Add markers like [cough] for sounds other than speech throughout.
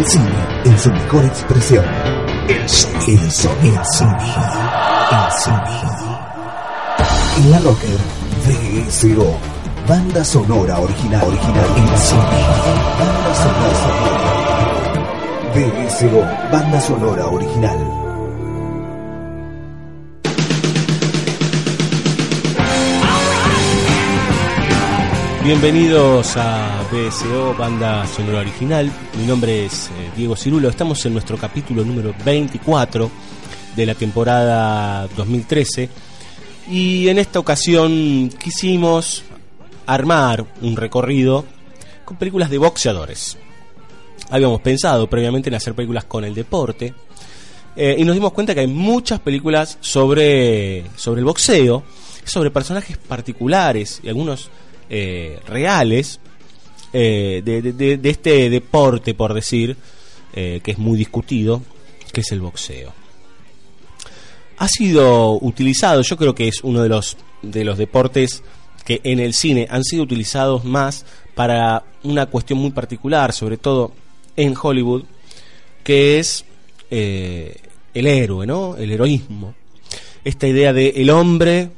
El cine en su mejor expresión. El sonido. El sonido. El sonido. El sonido. En la Rocker, VSO. Banda sonora original. Original. El sonido. Banda sonora. VSO. Banda sonora original. Bienvenidos a BSO, banda sonora original. Mi nombre es eh, Diego Cirulo. Estamos en nuestro capítulo número 24 de la temporada 2013. Y en esta ocasión quisimos armar un recorrido con películas de boxeadores. Habíamos pensado previamente en hacer películas con el deporte. eh, y nos dimos cuenta que hay muchas películas sobre, sobre el boxeo, sobre personajes particulares y algunos eh, reales eh, de, este deporte, por decir, eh, que es muy discutido, que es el boxeo. Ha sido utilizado, yo creo que es uno de los, de los deportes que en el cine han sido utilizados más para una cuestión muy particular, sobre todo en Hollywood, que es el héroe, ¿no? El heroísmo. Esta idea de el hombre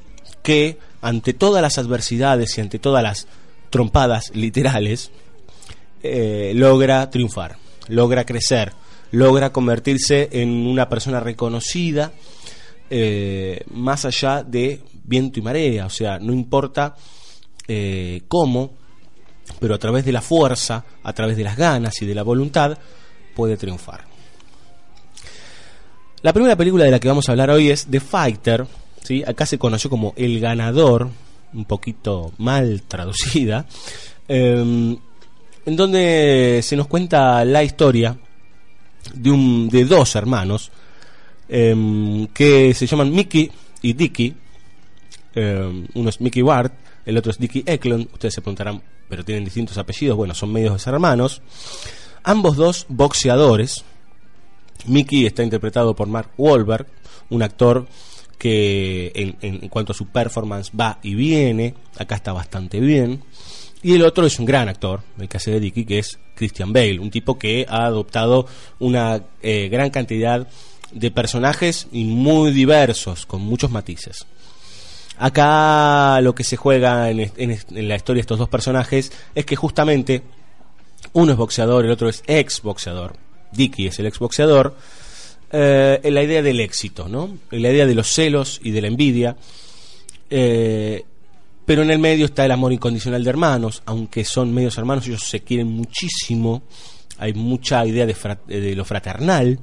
que ante todas las adversidades y ante todas las trompadas literales eh, logra triunfar, logra crecer, logra convertirse en una persona reconocida eh, más allá de viento y marea, o sea, no importa eh, cómo, pero a través de la fuerza, a través de las ganas y de la voluntad, puede triunfar. La primera película de la que vamos a hablar hoy es The Fighter, ¿sí? acá se conoció como El Ganador, un poquito mal traducida, eh, en donde se nos cuenta la historia de, un, de dos hermanos eh, que se llaman Mickey y Dickie. Eh, uno es Mickey Ward, el otro es Dickie Eklund. Ustedes se preguntarán, pero tienen distintos apellidos. Bueno, son medios hermanos. Ambos dos boxeadores. Mickey está interpretado por Mark Wahlberg, un actor que en, cuanto a su performance va y viene, acá está bastante bien. Y el otro es un gran actor, el que hace de Dicky, que es Christian Bale, un tipo que ha adoptado una eh, gran cantidad de personajes y muy diversos, con muchos matices. Acá lo que se juega en la historia de estos dos personajes es que justamente uno es boxeador, el otro es ex boxeador. Dicky es el ex boxeador. Eh, en la idea del éxito, ¿no? En la idea de los celos y de la envidia. Eh, pero en el medio está el amor incondicional de hermanos, aunque son medios hermanos, ellos se quieren muchísimo. Hay mucha idea de, lo fraternal.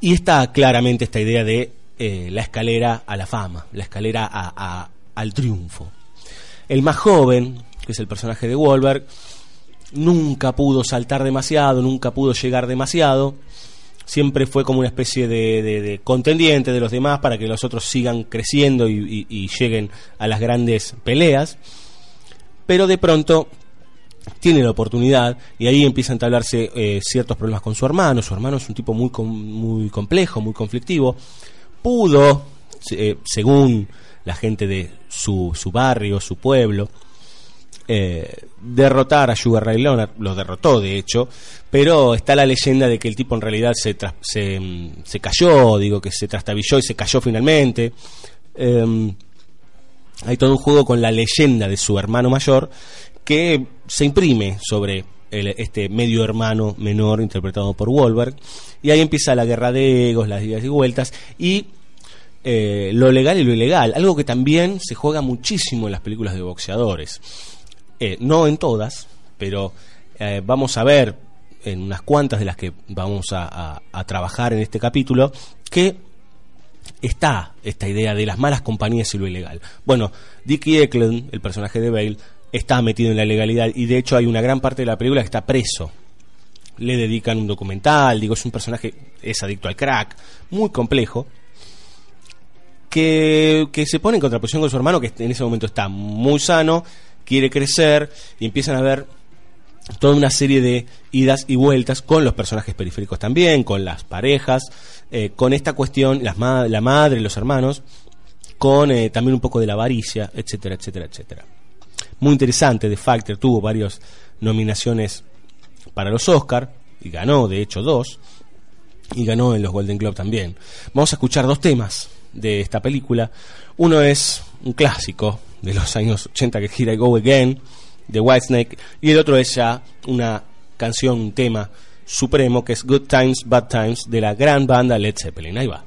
Y está claramente esta idea de eh, la escalera a la fama, la escalera al triunfo. El más joven, que es el personaje de Wahlberg, nunca pudo saltar demasiado, nunca pudo llegar demasiado. Siempre fue como una especie de, de- contendiente de los demás para que los otros sigan creciendo y, lleguen a las grandes peleas. Pero de pronto tiene la oportunidad y ahí empiezan a entablarse eh, ciertos problemas con su hermano. Su hermano es un tipo muy, com- muy complejo, muy conflictivo. Pudo, eh, según la gente de su, su barrio, su pueblo, eh, derrotar a Sugar Ray Leonard, lo derrotó de hecho, pero está la leyenda de que el tipo en realidad se, se, mm, se cayó, digo que se trastabilló y se cayó finalmente. Em, hay todo un juego con la leyenda de su hermano mayor que se imprime sobre el- este medio hermano menor interpretado por Wahlberg y ahí empieza la guerra de egos, las idas y vueltas y eh, lo legal y lo ilegal, algo que también se juega muchísimo en las películas de boxeadores. Eh, no en todas, pero eh, vamos a ver en unas cuantas de las que vamos a, trabajar en este capítulo que está esta idea de las malas compañías y lo ilegal. Bueno, Dickie Eklund, el personaje de Bale, está metido en la legalidad y de hecho hay una gran parte de la película que está preso. Le dedican un documental, digo, es un personaje, es adicto al crack, muy complejo, que, que se pone en contraposición con su hermano, que en ese momento está muy sano, quiere crecer y empiezan a ver toda una serie de idas y vueltas con los personajes periféricos también, con las parejas, eh, con esta cuestión, las la madre, los hermanos, con eh, también un poco de la avaricia, etcétera, etcétera, etcétera. Muy interesante, The Factor tuvo varias nominaciones para los Oscar y ganó, de hecho, dos, y ganó en los Golden Globe también. Vamos a escuchar dos temas de esta película. Uno es un clásico de los años 80 que gira Go Again de Whitesnake y el otro es ya una canción, un tema supremo que es Good Times, Bad Times de la gran banda Led Zeppelin. Ahí va.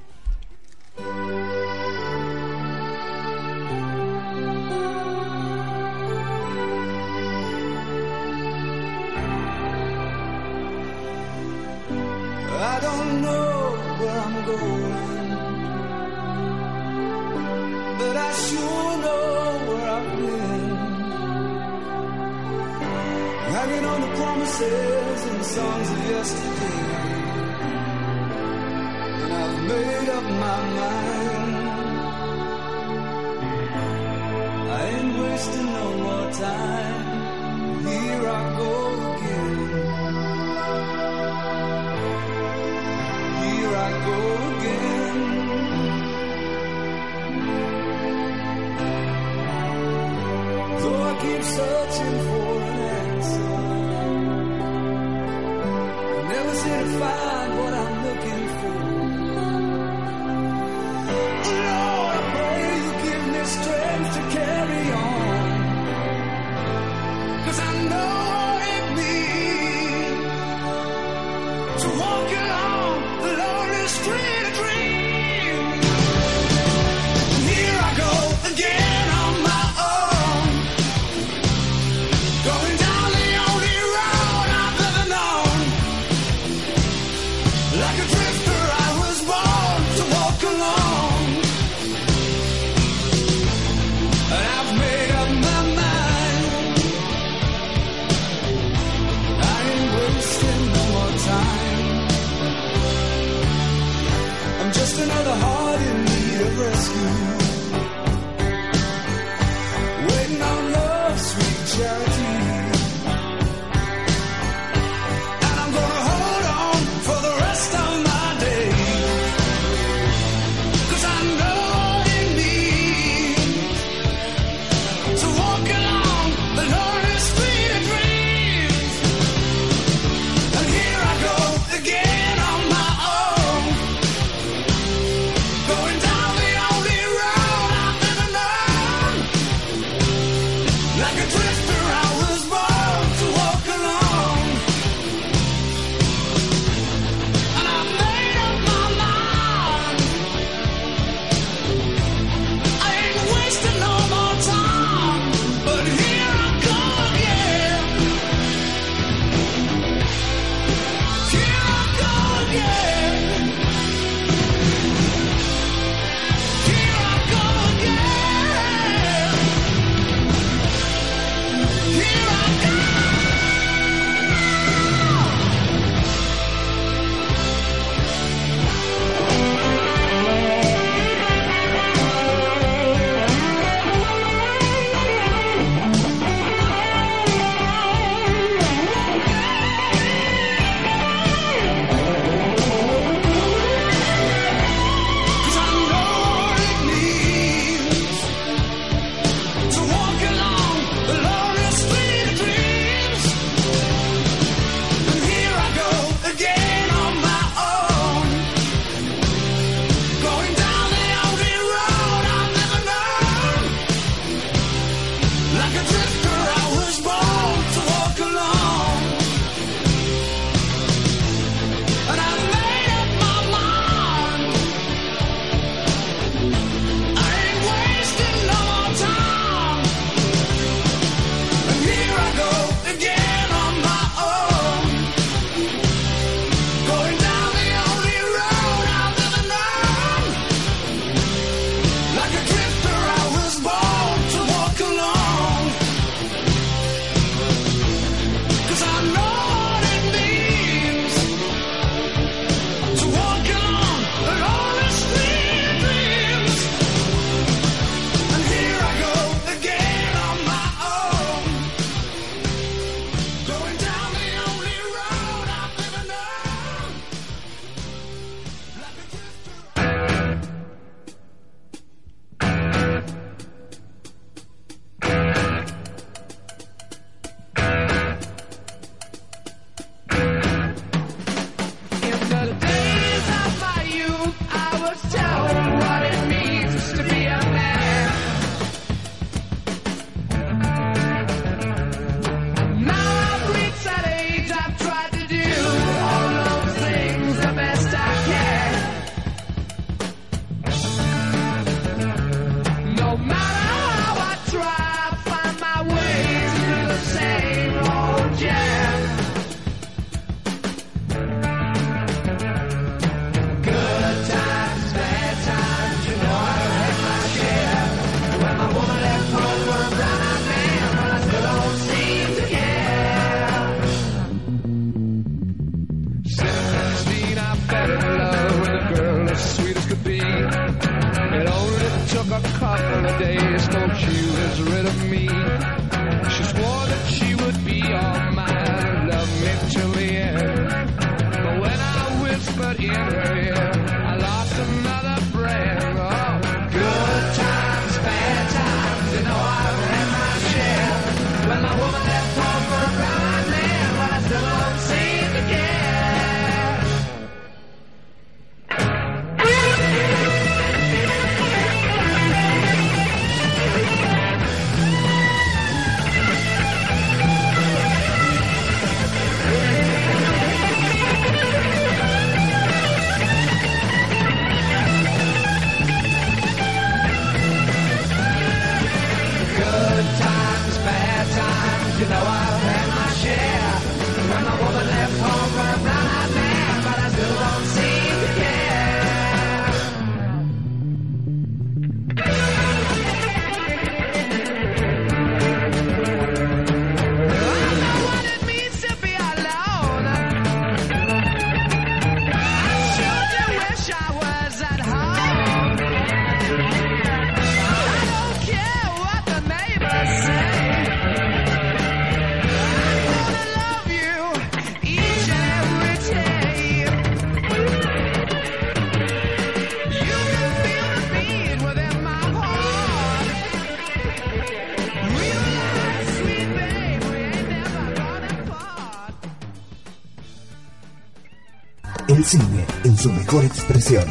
Su mejor expresión.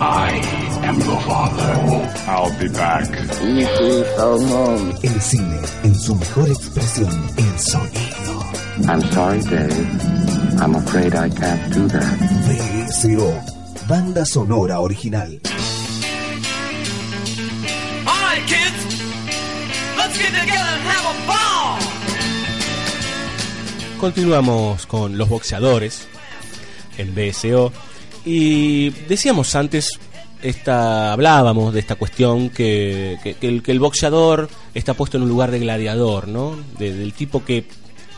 I am your father. I'll be back. El cine en su mejor expresión. El sonido. I'm sorry, Dave. I'm afraid I can't do that. VSO. Banda sonora original. All right, kids, let's get together and have a ball. Continuamos con los boxeadores en BSO y decíamos antes esta hablábamos de esta cuestión que, que- que el, boxeador está puesto en un lugar de gladiador, ¿no? De- del tipo que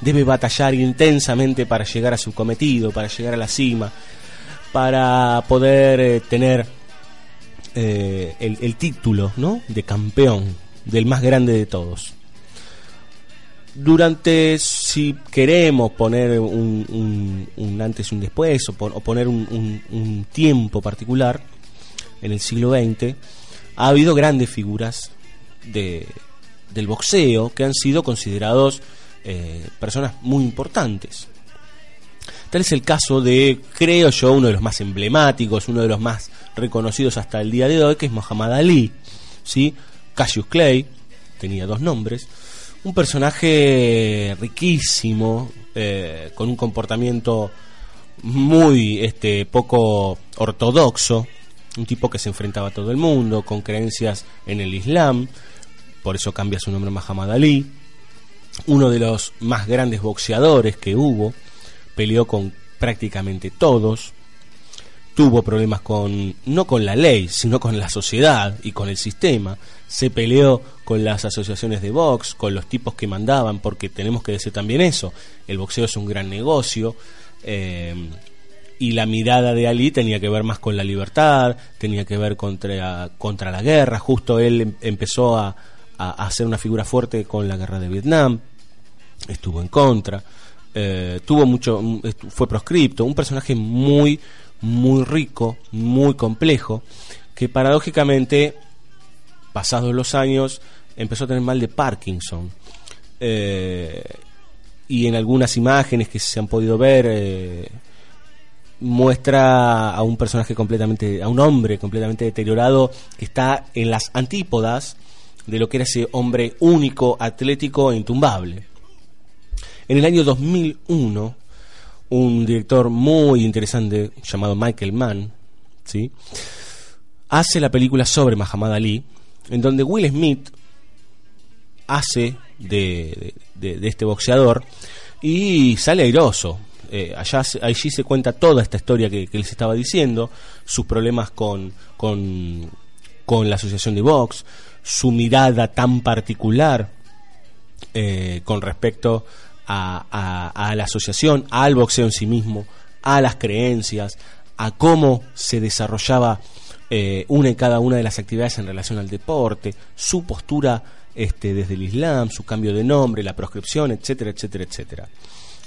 debe batallar intensamente para llegar a su cometido, para llegar a la cima, para poder eh, tener eh, el, el título, ¿no? De campeón, del más grande de todos durante, si queremos poner un, un- antes y un después, o, pon- o poner un, un- un tiempo particular, en el siglo XX, ha habido grandes figuras de, del boxeo que han sido considerados eh, personas muy importantes. Tal es el caso de, creo yo, uno de los más emblemáticos, uno de los más reconocidos hasta el día de hoy, que es Muhammad Ali. ¿sí? Cassius Clay, tenía dos nombres. Un personaje riquísimo, eh, con un comportamiento muy este, poco ortodoxo, un tipo que se enfrentaba a todo el mundo, con creencias en el Islam, por eso cambia su nombre a Muhammad Ali, uno de los más grandes boxeadores que hubo, peleó con prácticamente todos, tuvo problemas con no con la ley, sino con la sociedad y con el sistema. Se peleó con las asociaciones de box, con los tipos que mandaban, porque tenemos que decir también eso. El boxeo es un gran negocio. eh, y la mirada de Ali tenía que ver más con la libertad, tenía que ver contra, contra la guerra. Justo él em- empezó a, a, ser una figura fuerte con la guerra de Vietnam estuvo en contra, eh, tuvo mucho, fue proscripto, un personaje muy, muy rico, muy complejo, que paradójicamente, pasados los años, empezó a tener mal de Parkinson. Eh, y en algunas imágenes que se han podido ver, eh, muestra a un personaje completamente, a un hombre completamente deteriorado que está en las antípodas de lo que era ese hombre único, atlético e intumbable. En el año 2001, un director muy interesante llamado Michael Mann, ¿sí? hace la película sobre Muhammad Ali, en donde Will Smith hace de, de- este boxeador y sale airoso. Eh, allá allí se cuenta toda esta historia que, que les estaba diciendo, sus problemas con, con, con la asociación de box, su mirada tan particular eh, con respecto a- a la asociación, al boxeo en sí mismo, a las creencias, a cómo se desarrollaba eh, une cada una de las actividades en relación al deporte, su postura este, desde el Islam, su cambio de nombre, la proscripción, etcétera, etcétera, etcétera.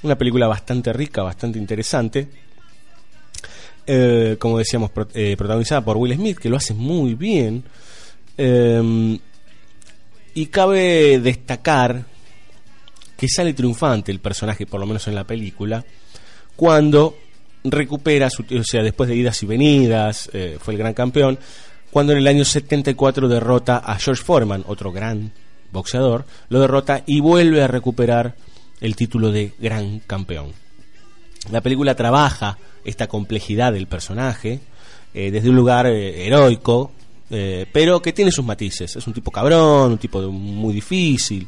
Una película bastante rica, bastante interesante. Eh, como decíamos, eh, protagonizada por Will Smith, que lo hace muy bien. Eh, y cabe destacar que sale triunfante el personaje, por lo menos en la película, cuando recupera, su, o sea, después de idas y venidas, eh, fue el gran campeón, cuando en el año 74 derrota a George Foreman, otro gran boxeador, lo derrota y vuelve a recuperar el título de gran campeón. La película trabaja esta complejidad del personaje eh, desde un lugar eh, heroico, pero que tiene sus matices. Es un tipo cabrón, un tipo de- muy difícil,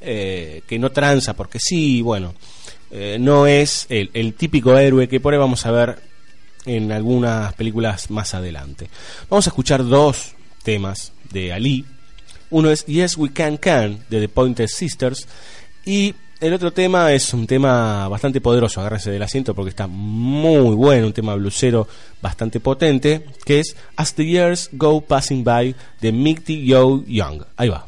que no tranza porque sí, bueno, eh, no es el, típico héroe que por ahí vamos a ver en algunas películas más adelante. Vamos a escuchar dos temas de Ali. Uno es Yes We Can Can de The Pointer Sisters y el otro tema es un tema bastante poderoso, agárrese del asiento porque está muy bueno, un tema blusero bastante potente, que es As the Years Go Passing By de Mighty Yo Young. Ahí va.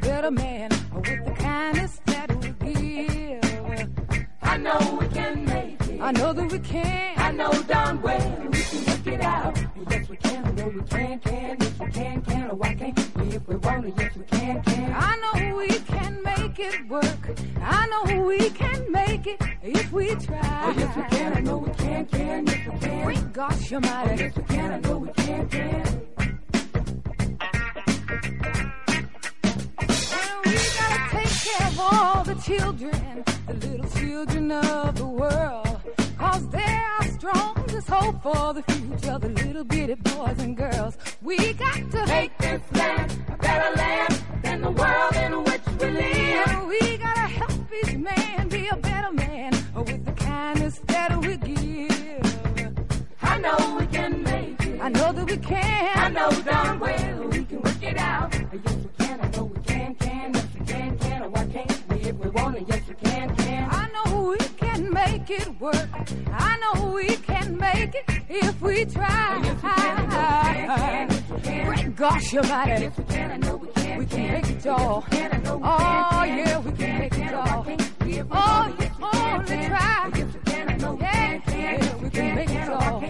Better man with the kindness that we give. I know we can make it. I know that we can. I know darn well we can work it out. Yes, we can. Know we can, can. Yes, we can, can. Oh, why can't we if we want it? Yes, we can, can. I know we can make it work. I know we can make it if we try. Oh, yes, we can. I know we can, can. Yes, we can. Great gosh, you're mighty. Oh, yes, we can. I know we can, can. Children, the little children of the world. Cause they are strongest hope for the future, the little bitty boys and girls. We got to make this land a better land than the world in which we live. We gotta help each man be a better man with the kindness that we give. I know we can make it. I know that we can. I know darn well we can work it out. Can't we if we want to? Yes, we can, can. I know we can make it work. I know we can make it if we try. Yes, we can. We can, can. Can. Great gosh, you're mighty. Yes, we can. I know we can, We can make it all. Can. I know we can, oh, yeah, we can make it all. Oh, yes, only try. Yes, we can. I know we can, can. Yeah, we can make it all.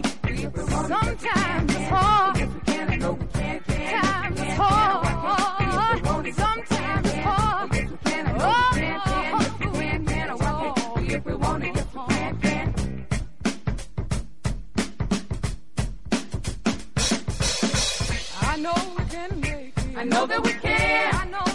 Sometimes it's hard. Times it's hard. I know that we can. I know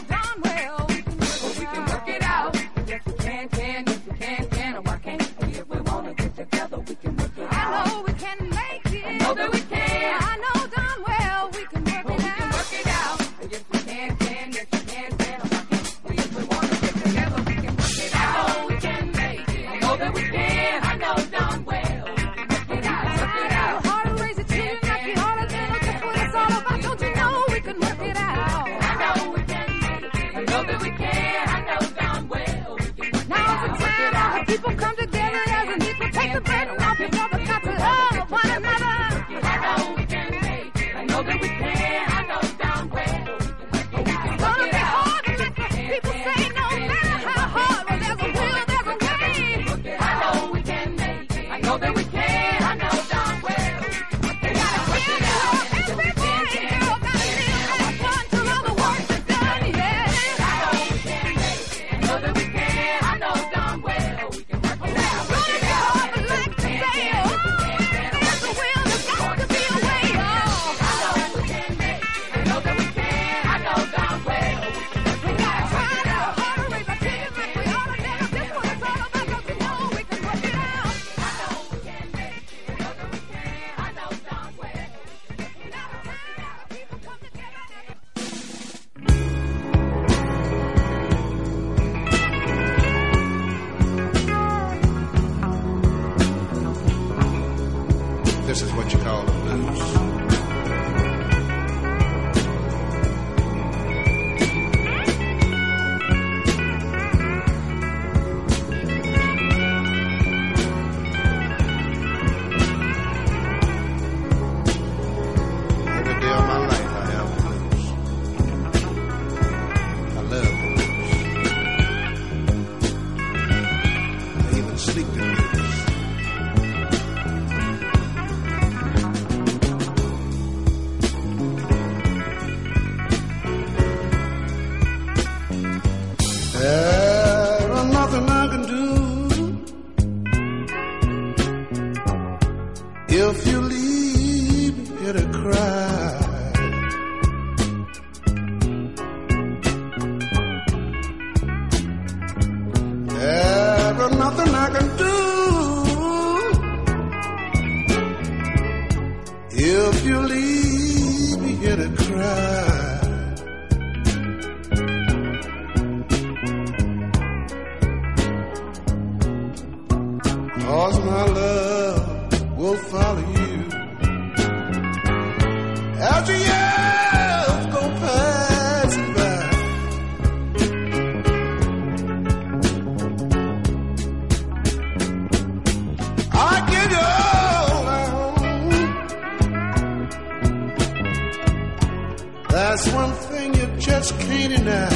just can't deny.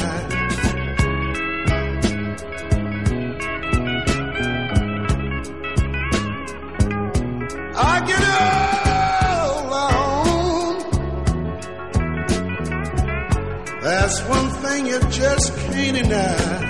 I get all alone. That's one thing you just can't deny.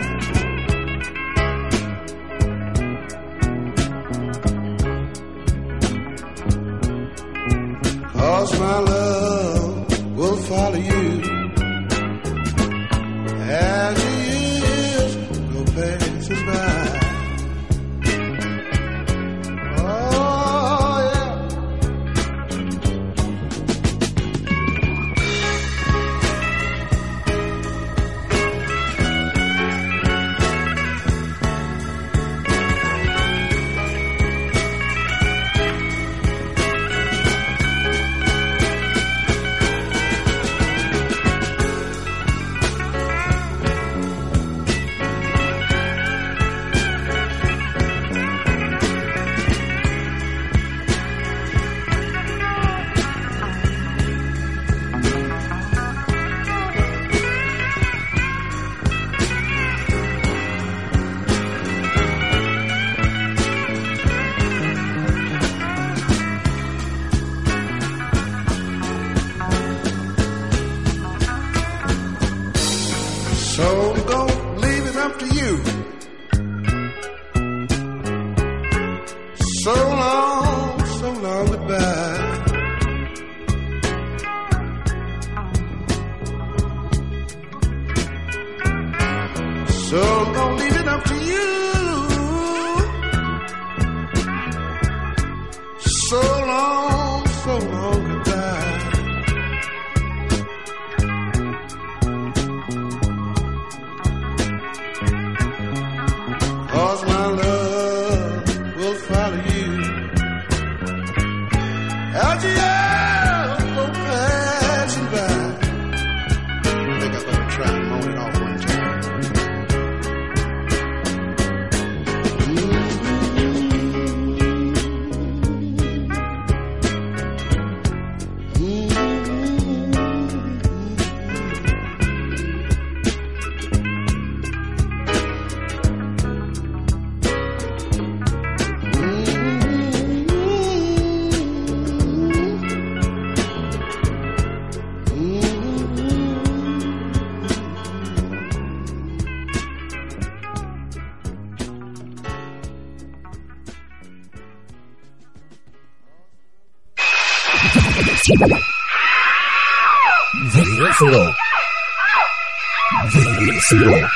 The sun. You know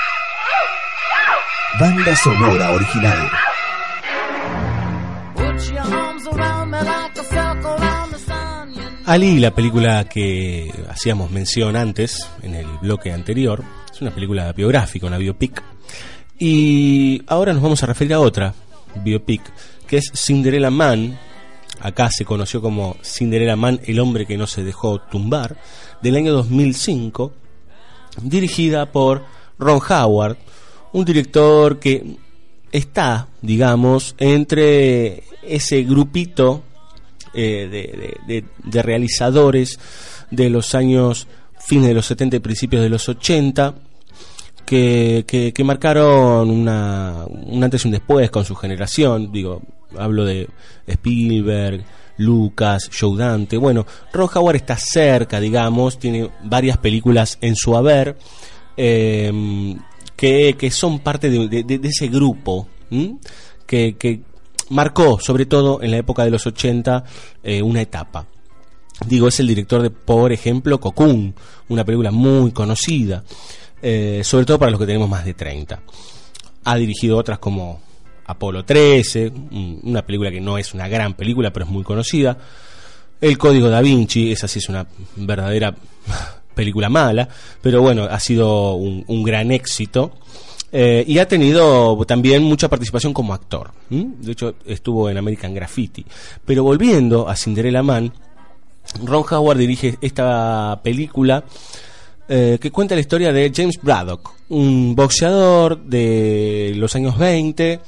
Ali, la película que hacíamos mención antes, en el bloque anterior, es una película biográfica, una biopic. Y ahora nos vamos a referir a otra biopic, que es Cinderella Man. Acá se conoció como Cinderella Man, el hombre que no se dejó tumbar, del año 2005, dirigida por Ron Howard, un director que está, digamos, entre ese grupito eh, de, realizadores de los años fines de los 70 y principios de los 80 que, que, que marcaron una, un antes y un después con su generación. Digo, hablo de Spielberg, Lucas, Joe Dante. Bueno, Ron Howard está cerca, digamos, tiene varias películas en su haber eh, que, que son parte de, ese grupo que, marcó, sobre todo en la época de los 80, eh, una etapa. Digo, es el director de, por ejemplo, Cocoon, una película muy conocida, eh, sobre todo para los que tenemos más de 30. Ha dirigido otras como Apolo 13, un- una película que no es una gran película, pero es muy conocida. El Código da Vinci, esa sí es una verdadera película mala, pero bueno, ha sido un, gran éxito. Eh, y ha tenido también mucha participación como actor. De hecho, estuvo en American Graffiti. Pero volviendo a Cinderella Man, Ron Howard dirige esta película eh, que cuenta la historia de James Braddock, un boxeador de los años 20,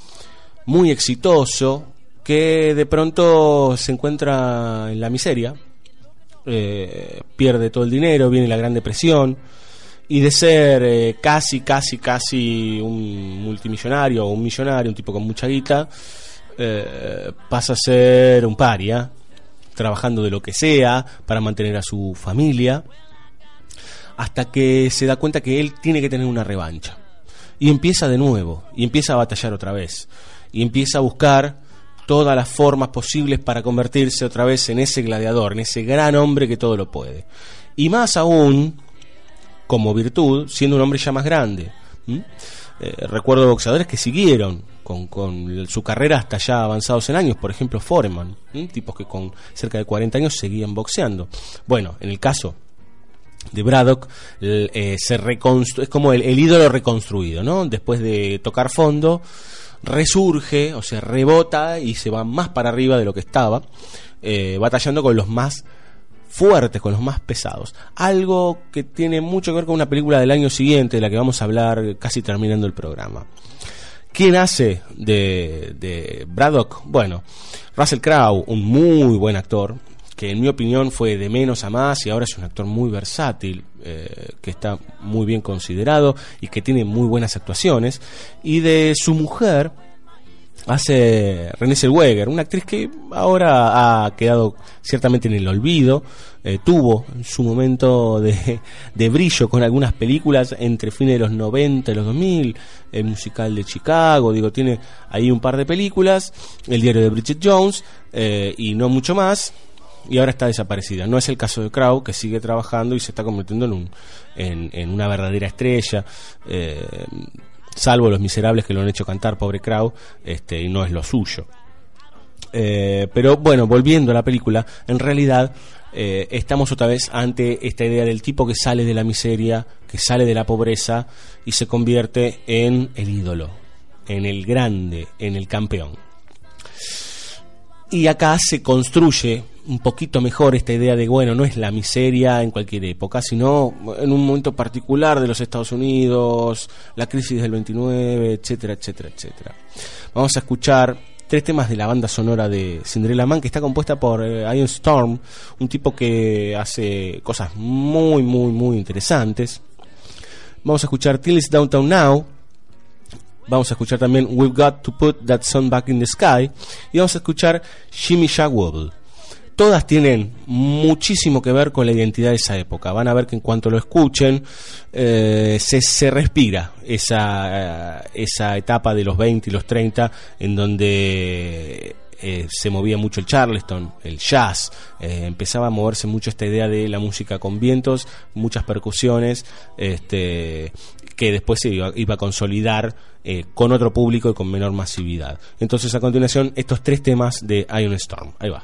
muy exitoso, que de pronto se encuentra en la miseria, eh, pierde todo el dinero, viene la Gran Depresión, y de ser eh, casi, casi, casi un multimillonario o un millonario, un tipo con mucha guita, eh, pasa a ser un paria, trabajando de lo que sea para mantener a su familia, hasta que se da cuenta que él tiene que tener una revancha. Y empieza de nuevo, y empieza a batallar otra vez, y empieza a buscar todas las formas posibles para convertirse otra vez en ese gladiador, en ese gran hombre que todo lo puede. Y más aún, como virtud, siendo un hombre ya más grande. ¿m? Eh, recuerdo boxeadores que siguieron con, su carrera hasta ya avanzados en años, por ejemplo Foreman, ¿m? tipos que con cerca de 40 años seguían boxeando. Bueno, en el caso de Braddock eh, se es como el, el ídolo reconstruido, ¿no? Después de tocar fondo, resurge, o sea, rebota y se va más para arriba de lo que estaba, eh, batallando con los más fuertes, con los más pesados. Algo que tiene mucho que ver con una película del año siguiente, de la que vamos a hablar casi terminando el programa. ¿Quién hace de, de Braddock? Bueno, Russell Crowe, un muy buen actor, que en mi opinión fue de menos a más y ahora es un actor muy versátil, eh, que está muy bien considerado y que tiene muy buenas actuaciones. Y de su mujer hace Renée Zellweger, una actriz que ahora ha quedado ciertamente en el olvido, eh, tuvo su momento de, de brillo con algunas películas entre fines de los 90 y los 2000, el musical de Chicago, digo, tiene ahí un par de películas, el diario de Bridget Jones eh, y no mucho más. Y ahora está desaparecida. No es el caso de Crow, que sigue trabajando y se está convirtiendo en, un, en, una verdadera estrella. eh, salvo los miserables que lo han hecho cantar, pobre Crow, este, y no es lo suyo. Eh, pero bueno, volviendo a la película, en realidad eh, estamos otra vez ante esta idea del tipo que sale de la miseria, que sale de la pobreza y se convierte en el ídolo, en el grande, en el campeón. Y acá se construye un poquito mejor esta idea de, bueno, no es la miseria en cualquier época, sino en un momento particular de los Estados Unidos, la crisis del 29, etcétera, etcétera, etcétera. Vamos a escuchar tres temas de la banda sonora de Cinderella Man, que está compuesta por eh, Ian Storm, un tipo que hace cosas muy, muy, muy interesantes. Vamos a escuchar Till It's Downtown Now, Vamos a escuchar también We've Got to Put That Sun Back in the Sky. Y vamos a escuchar Shag Wobble. Todas tienen muchísimo que ver con la identidad de esa época. Van a ver que en cuanto lo escuchen, eh, se, se respira esa, eh, esa etapa de los 20 y los 30 en donde eh, se movía mucho el charleston, el jazz, empezaba a moverse mucho esta idea de la música con vientos, muchas percusiones, este, que después se iba, iba a consolidar eh, con otro público y con menor masividad. Entonces a continuación estos tres temas de Iron Storm. Ahí va.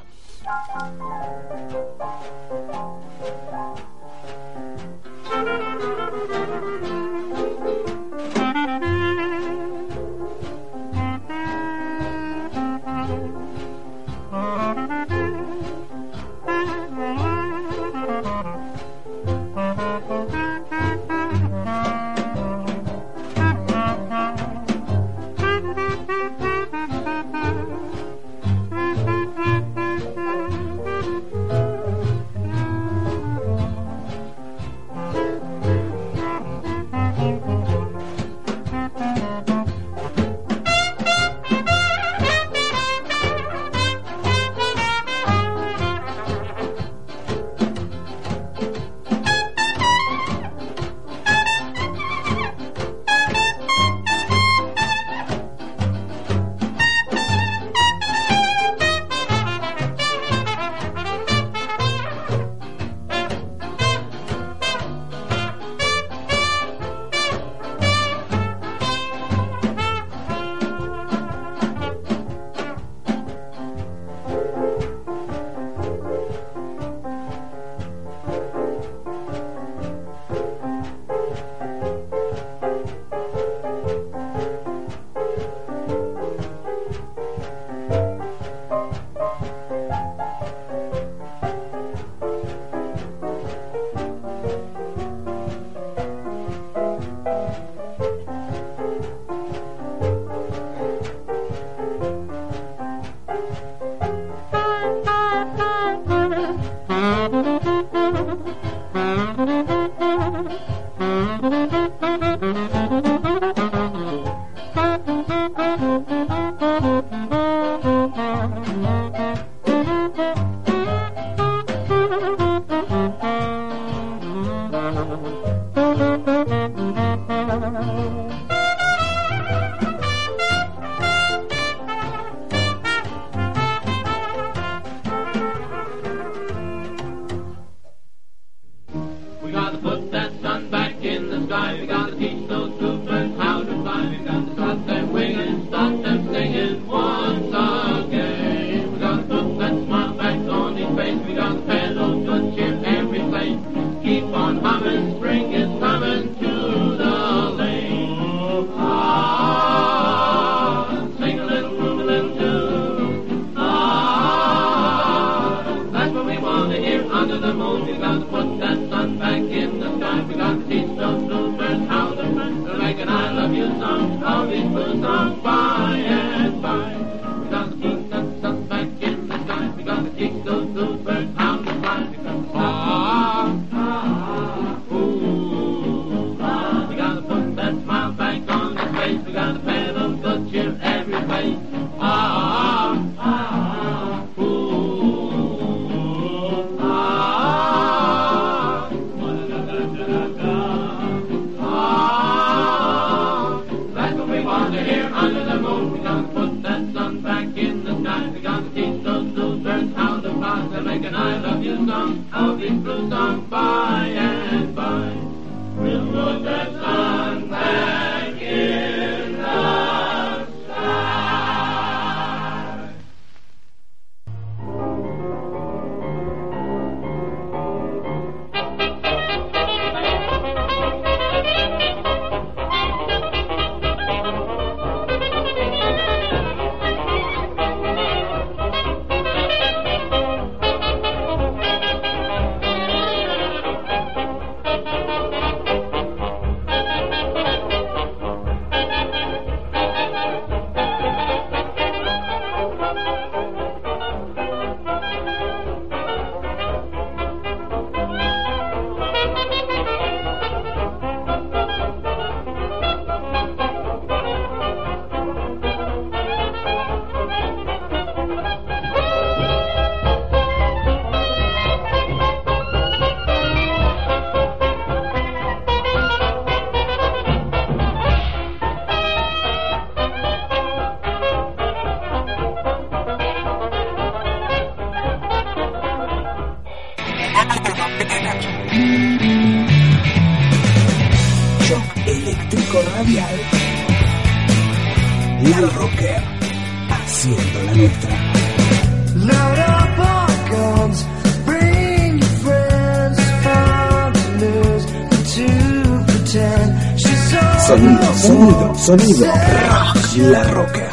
Sonido. Rock, La Rocker.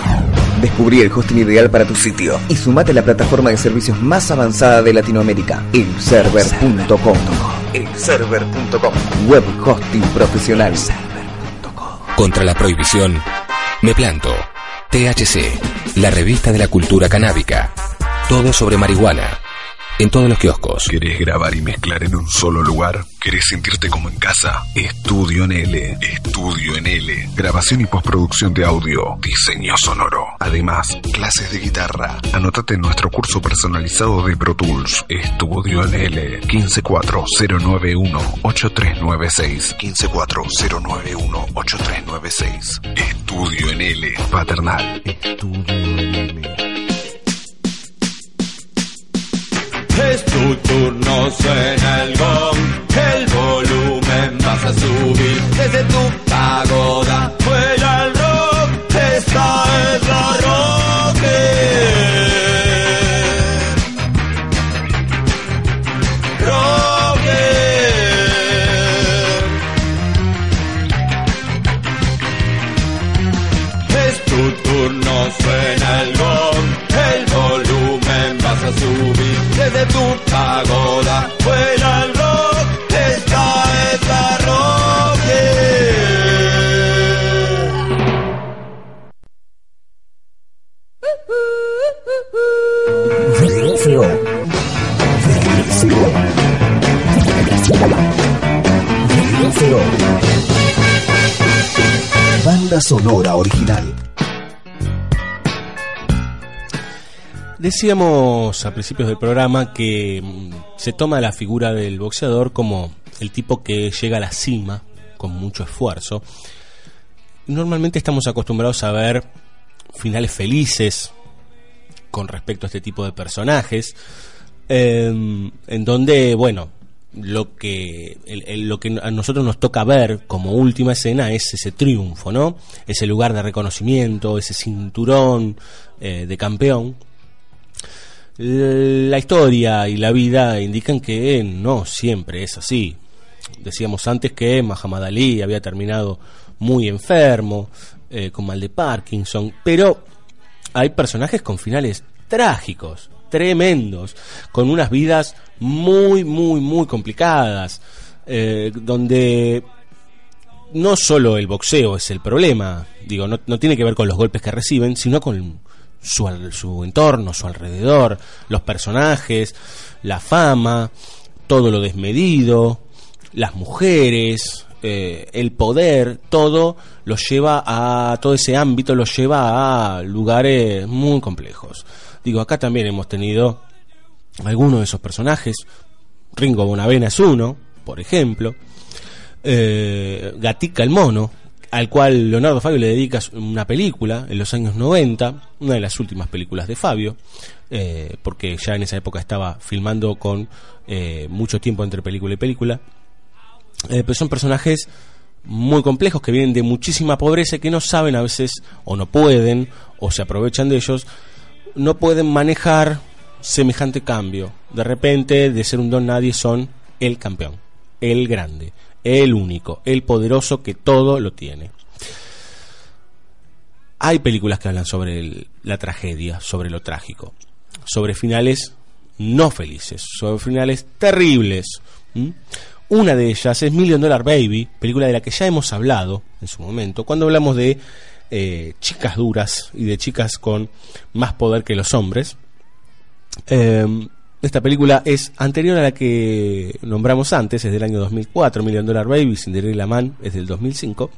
Descubrí el hosting ideal para tu sitio y sumate a la plataforma de servicios más avanzada de Latinoamérica, elserver.com. Elserver.com. Web hosting profesional. Contra la prohibición, me planto. THC, la revista de la cultura canábica. Todo sobre marihuana. En todos los kioscos. ¿Querés grabar y mezclar en un solo lugar? ¿Querés sentirte como en casa? Estudio en L. Estudio en L. Grabación y postproducción de audio. Diseño sonoro. Además, clases de guitarra. Anotate en nuestro curso personalizado de Pro Tools. Estudio en L. 154-091-8396. 154-091-8396. Estudio en L. Paternal. Estudio en L. Es tu turno, suena el gong, el volumen vas a subir desde tu pagoda. Vuela el rock, esta es la rocker. Desde tu pagoda. Vuela el rock, esta es la. Banda sonora original. Decíamos a principios del programa que mm, se toma la figura del boxeador como el tipo que llega a la cima con mucho esfuerzo. Normalmente estamos acostumbrados a ver finales felices con respecto a este tipo de personajes, eh, en donde, bueno, lo que lo que a nosotros nos toca ver como última escena es ese triunfo, ¿no? Ese lugar de reconocimiento, ese cinturón eh, de campeón. La historia y la vida indican que no siempre es así. Decíamos antes que Muhammad Ali había terminado muy enfermo, eh, con mal de Parkinson, pero hay personajes con finales trágicos, tremendos, con unas vidas muy, muy, muy complicadas, eh, donde no solo el boxeo es el problema, digo, no, no tiene que ver con los golpes que reciben, sino con su, su entorno, su alrededor, los personajes, la fama, todo lo desmedido, las mujeres, eh, el poder, todo lo lleva a todo ese ámbito, lo lleva a lugares muy complejos. Digo, acá también hemos tenido algunos de esos personajes. Ringo Bonavena es uno, por ejemplo. Eh, Gatica el mono, al cual Leonardo Fabio le dedica una película en los años 90, una de las últimas películas de Fabio, eh, porque ya en esa época estaba filmando con eh, mucho tiempo entre película y película. Eh, pero son personajes muy complejos que vienen de muchísima pobreza y que no saben a veces o no pueden o se aprovechan de ellos, no pueden manejar semejante cambio. De repente, de ser un don nadie, son el campeón, el grande, el único, el poderoso que todo lo tiene. Hay películas que hablan sobre la tragedia, sobre lo trágico, sobre finales no felices, sobre finales terribles. Una de ellas es Million Dollar Baby, película de la que ya hemos hablado en su momento, cuando hablamos de eh, chicas duras y de chicas con más poder que los hombres. Eh, esta película es anterior a la que nombramos antes, es del año 2004, Million Dollar Baby, Cinderella Man es del 2005.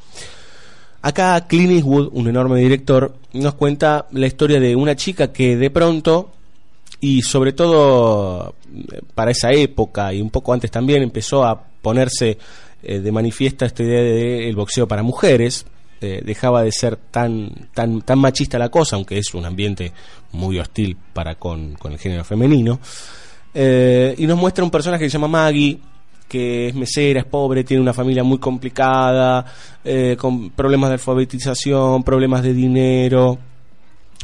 Acá Clint Eastwood, un enorme director, nos cuenta la historia de una chica que de pronto, y sobre todo eh, para esa época y un poco antes también, empezó a ponerse eh, de manifiesta esta idea del boxeo para mujeres. Eh, dejaba de ser tan, tan, tan machista la cosa, aunque es un ambiente muy hostil para con, con el género femenino. Eh, y nos muestra un personaje que se llama Maggie, que es mesera, es pobre, tiene una familia muy complicada, eh, con problemas de alfabetización, problemas de dinero.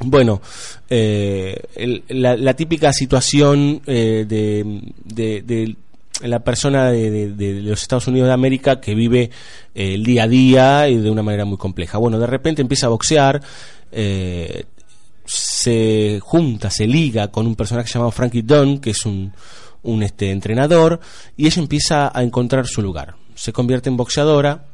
Bueno, la, típica situación eh, de la persona de, los Estados Unidos de América que vive eh, el día a día y de una manera muy compleja. Bueno, de repente empieza a boxear, eh, se junta, se liga con un personaje llamado Frankie Dunn, que es un, un este, entrenador, y ella empieza a encontrar su lugar. Se convierte en boxeadora,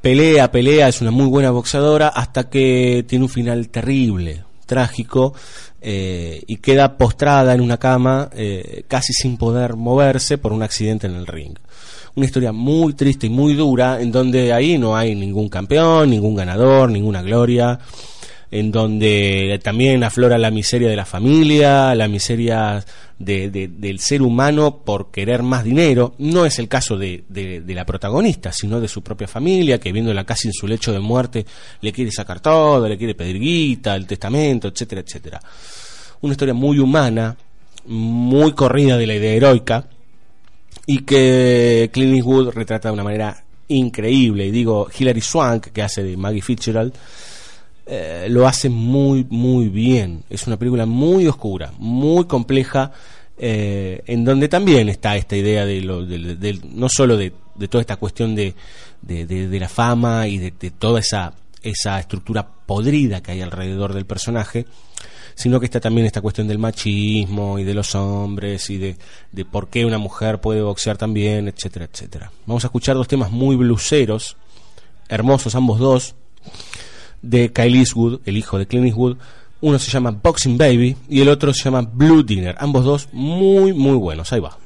pelea, pelea, es una muy buena boxeadora, hasta que tiene un final terrible, trágico, eh, y queda postrada en una cama, eh, casi sin poder moverse por un accidente en el ring. Una historia muy triste y muy dura, en donde ahí no hay ningún campeón, ningún ganador, ninguna gloria en donde también aflora la miseria de la familia, la miseria de- de- del ser humano por querer más dinero. No es el caso de, de- la protagonista, sino de su propia familia, que viéndola casi en su lecho de muerte, le quiere sacar todo, le quiere pedir guita, el testamento, etcétera, etcétera. Una historia muy humana, muy corrida de la idea heroica, y que Clint Eastwood retrata de una manera increíble. Y digo, Hilary Swank, que hace de Maggie Fitzgerald, eh, lo hace muy, muy bien. Es una película muy oscura, muy compleja, eh, en donde también está esta idea de, lo, de- no solo de, toda esta cuestión de, la fama y de, de toda esa, esa estructura podrida que hay alrededor del personaje, sino que está también esta cuestión del machismo y de los hombres y de, de por qué una mujer puede boxear también, etcétera, etcétera. Vamos a escuchar dos temas muy bluseros, hermosos ambos dos, de Kyle Eastwood, el hijo de Clint Eastwood. Uno se llama Boxing Baby y el otro se llama Blue Dinner. Ambos dos muy, muy buenos. Ahí va.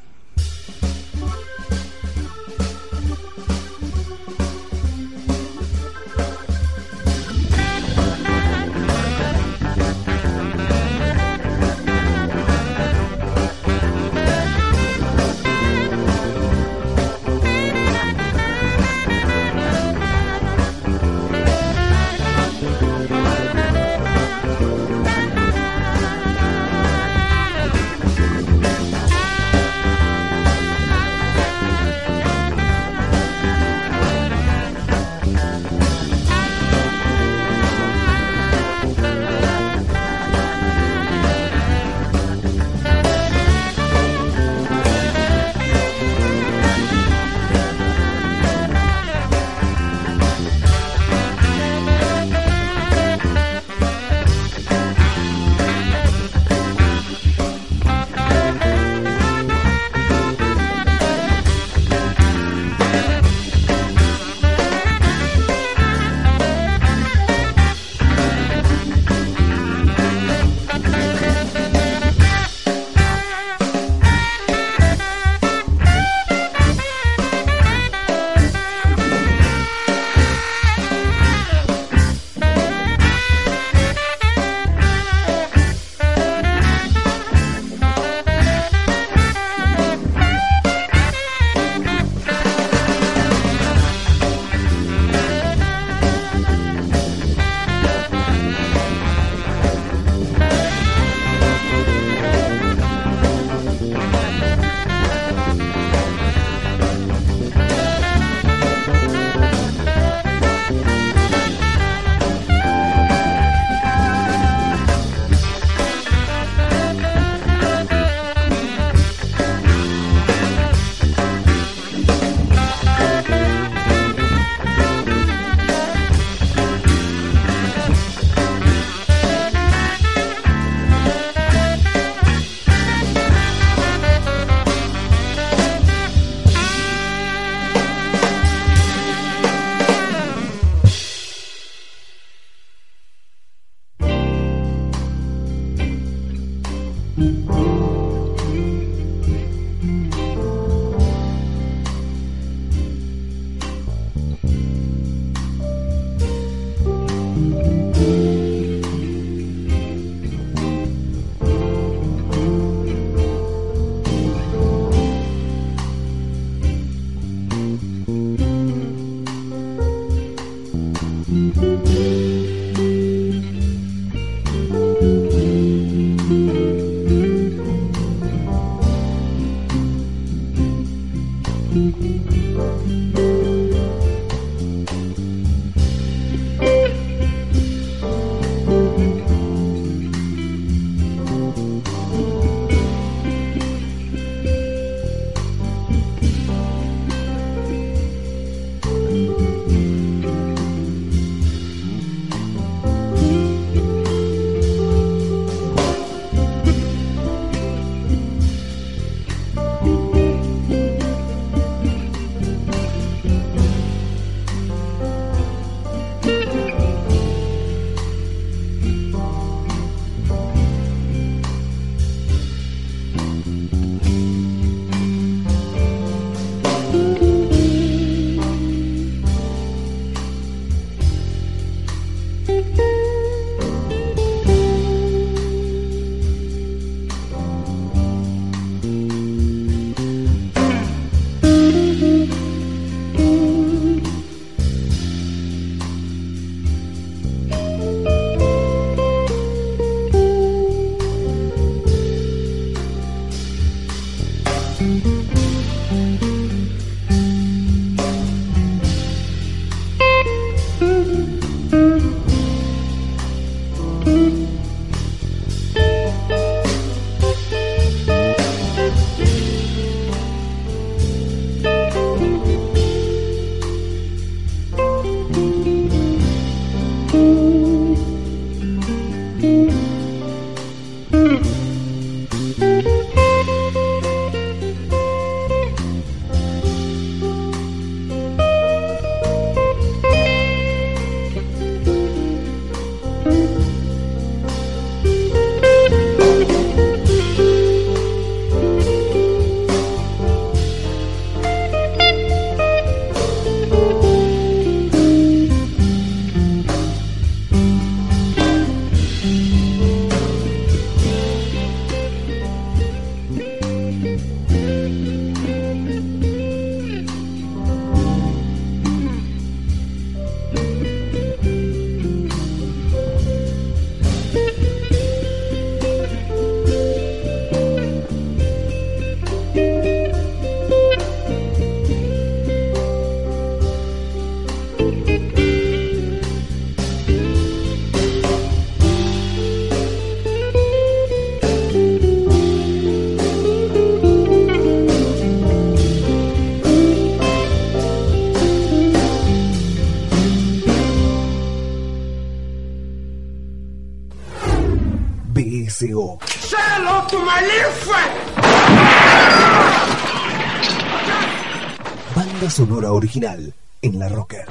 Sonora original en la Rocker.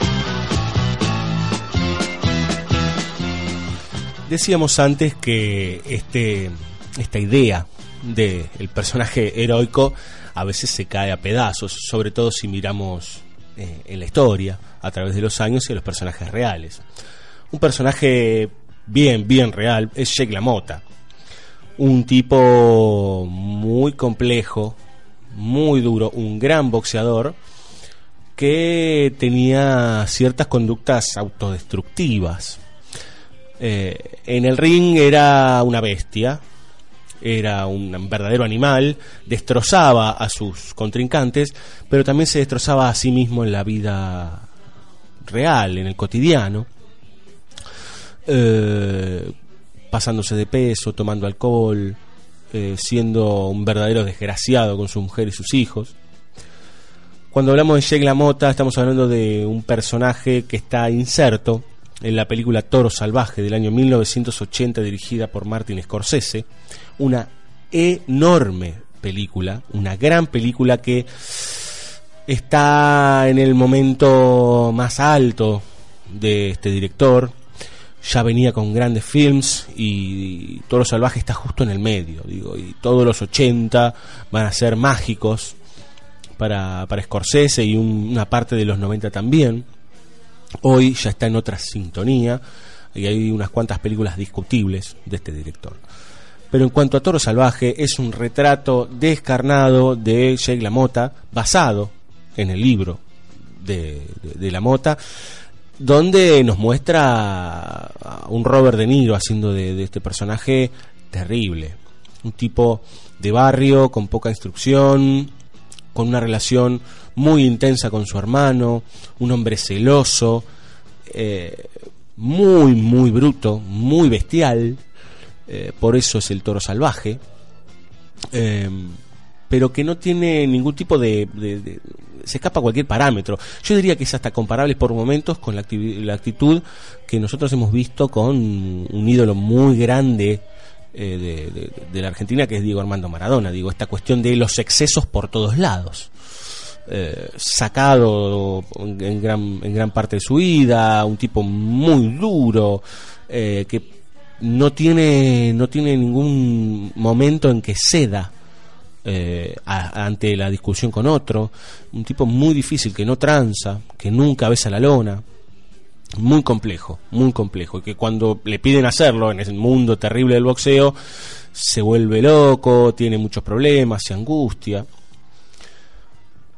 Decíamos antes que este, esta idea del personaje heroico a veces se cae a pedazos, sobre todo si miramos eh, en la historia, a través de los años y a los personajes reales. Un personaje bien, bien real es Jake LaMotta. Un tipo muy complejo, muy duro, un gran boxeador que tenía ciertas conductas autodestructivas. Eh, en el ring era una bestia, era un verdadero animal, destrozaba a sus contrincantes, pero también se destrozaba a sí mismo en la vida real, en el cotidiano, eh, pasándose de peso, tomando alcohol, eh, siendo un verdadero desgraciado con su mujer y sus hijos. Cuando hablamos de Jake LaMotta, estamos hablando de un personaje que está inserto en la película Toro Salvaje del año 1980 dirigida por Martin Scorsese, una enorme película, una gran película que está en el momento más alto de este director, ya venía con grandes films y Toro Salvaje está justo en el medio, digo, y todos los 80 van a ser mágicos para, para Scorsese y un- una parte de los 90 también. Hoy ya está en otra sintonía y hay unas cuantas películas discutibles de este director. Pero en cuanto a Toro Salvaje, es un retrato descarnado de Jake LaMotta, basado en el libro de, de, de LaMotta, donde nos muestra a un Robert De Niro haciendo de, de este personaje terrible. Un tipo de barrio, con poca instrucción, con una relación muy intensa con su hermano, un hombre celoso, eh, muy, muy bruto, muy bestial, eh, por eso es el toro salvaje, eh, pero que no tiene ningún tipo de, se escapa cualquier parámetro. Yo diría que es hasta comparable por momentos con la, la actitud que nosotros hemos visto con un ídolo muy grande eh, de, la Argentina, que es Diego Armando Maradona. Digo, esta cuestión de los excesos por todos lados. Eh, sacado en gran, en gran parte de su vida, un tipo muy duro, eh, que no tiene, no tiene ningún momento en que ceda ante la discusión con otro, un tipo muy difícil que no tranza, que nunca besa la lona, muy complejo, muy complejo, y que cuando le piden hacerlo en ese mundo terrible del boxeo, se vuelve loco, tiene muchos problemas, se angustia.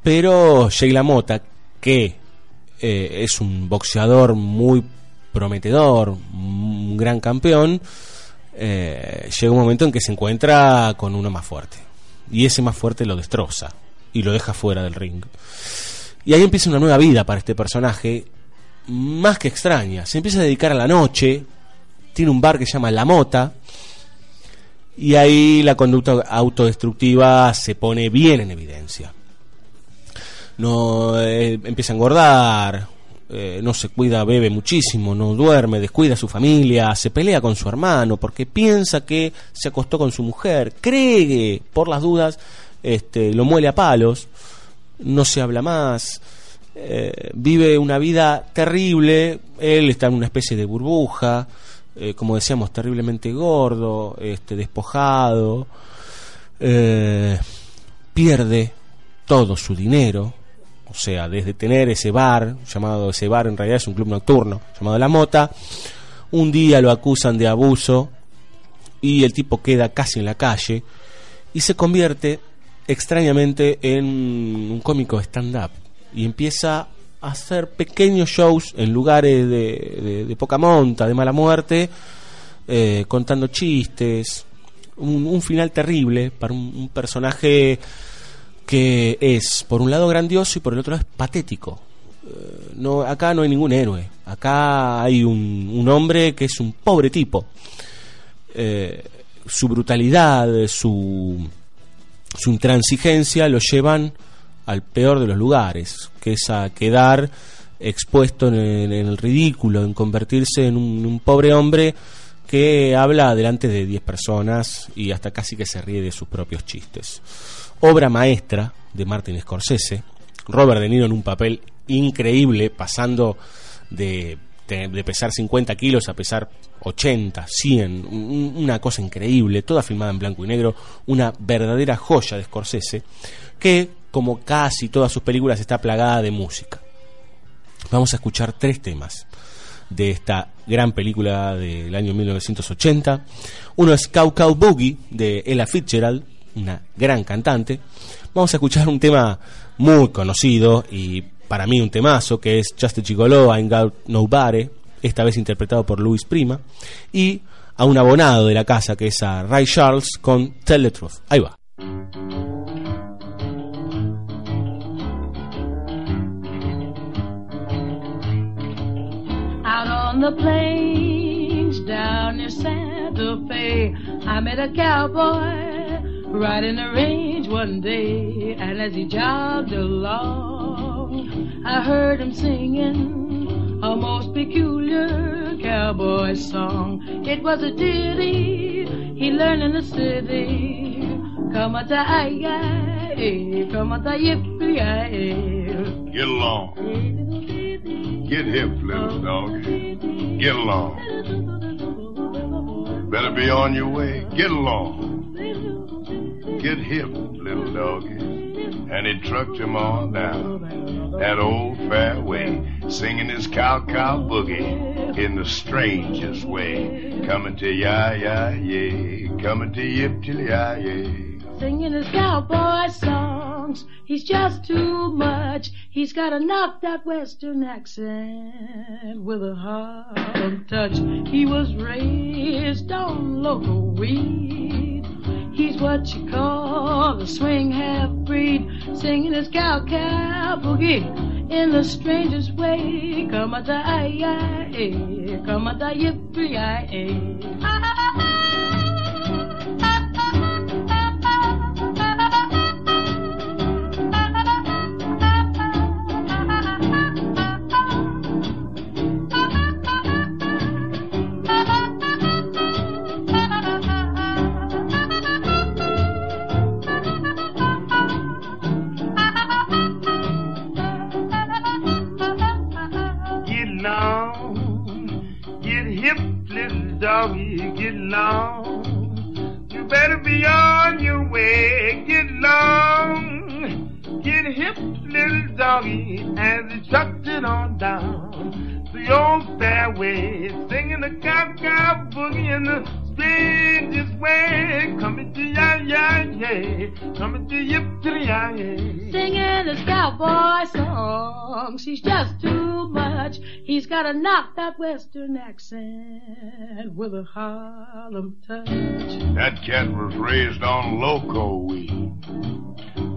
Pero Jake LaMotta, que eh, es un boxeador muy prometedor, un gran campeón, eh, llega un momento en que se encuentra con uno más fuerte. Y ese más fuerte lo destroza y lo deja fuera del ring. Y ahí empieza una nueva vida para este personaje, más que extraña. Se empieza a dedicar a la noche, tiene un bar que se llama La Mota. Y ahí la conducta autodestructiva se pone bien en evidencia. No eh, empieza a engordar, eh, no se cuida, bebe muchísimo, no duerme, descuida a su familia, se pelea con su hermano porque piensa que se acostó con su mujer, cree que por las dudas este, lo muele a palos, no se habla más, eh, vive una vida terrible, él está en una especie de burbuja, eh, como decíamos, terriblemente gordo, este, despojado, eh, pierde todo su dinero, o sea, desde tener ese bar, llamado ese bar en realidad es un club nocturno, llamado La Mota, un día lo acusan de abuso y el tipo queda casi en la calle y se convierte extrañamente en un cómico stand-up y empieza a hacer pequeños shows en lugares de, de- poca monta, de mala muerte, eh, contando chistes, un, un final terrible para un, un personaje que es por un lado grandioso y por el otro es patético. Eh, no, acá no hay ningún héroe, acá hay un, un hombre que es un pobre tipo. Eh, su brutalidad, su, su intransigencia lo llevan al peor de los lugares, que es a quedar expuesto en el, ridículo, en convertirse en un, pobre hombre que habla delante de 10 personas y hasta casi que se ríe de sus propios chistes. Obra maestra de Martin Scorsese, Robert De Niro en un papel increíble, pasando de, de- pesar 50 kilos a pesar 80, 100, un- una cosa increíble, toda filmada en blanco y negro, una verdadera joya de Scorsese, que como casi todas sus películas está plagada de música. Vamos a escuchar tres temas de esta gran película del año 1980. Uno es Cow Cow Boogie de Ella Fitzgerald, una gran cantante. Vamos a escuchar un tema muy conocido y para mí un temazo que es Just a Gigolo, I Ain't Got Nobody, esta vez interpretado por Luis Prima. Y a un abonado de la casa que es a Ray Charles con Tell the Truth. Ahí va. On the plains down near Santa Fe, I met a cowboy riding the range one day. And as he jogged along, I heard him singing a most peculiar cowboy song. It was a ditty he learned in the city. Come a die, come a die, yippee Get along. Get hip, little dog. Get along. Better be on your way. Get along. Get hip, little doggy. And he trucked him on down that old fairway, singing his cow cow boogie in the strangest way. Coming to ya ya yay, coming to yip till ya yay. Singing his cowboy songs. He's just too much. He's got knocked out western accent with a Harlem touch. He was raised on local weed. He's what you call a swing half breed, singing his cow cow boogie in the strangest way. Come a die, come a die, yippee [laughs] A knocked out western accent with a Harlem touch. That cat was raised on loco weed.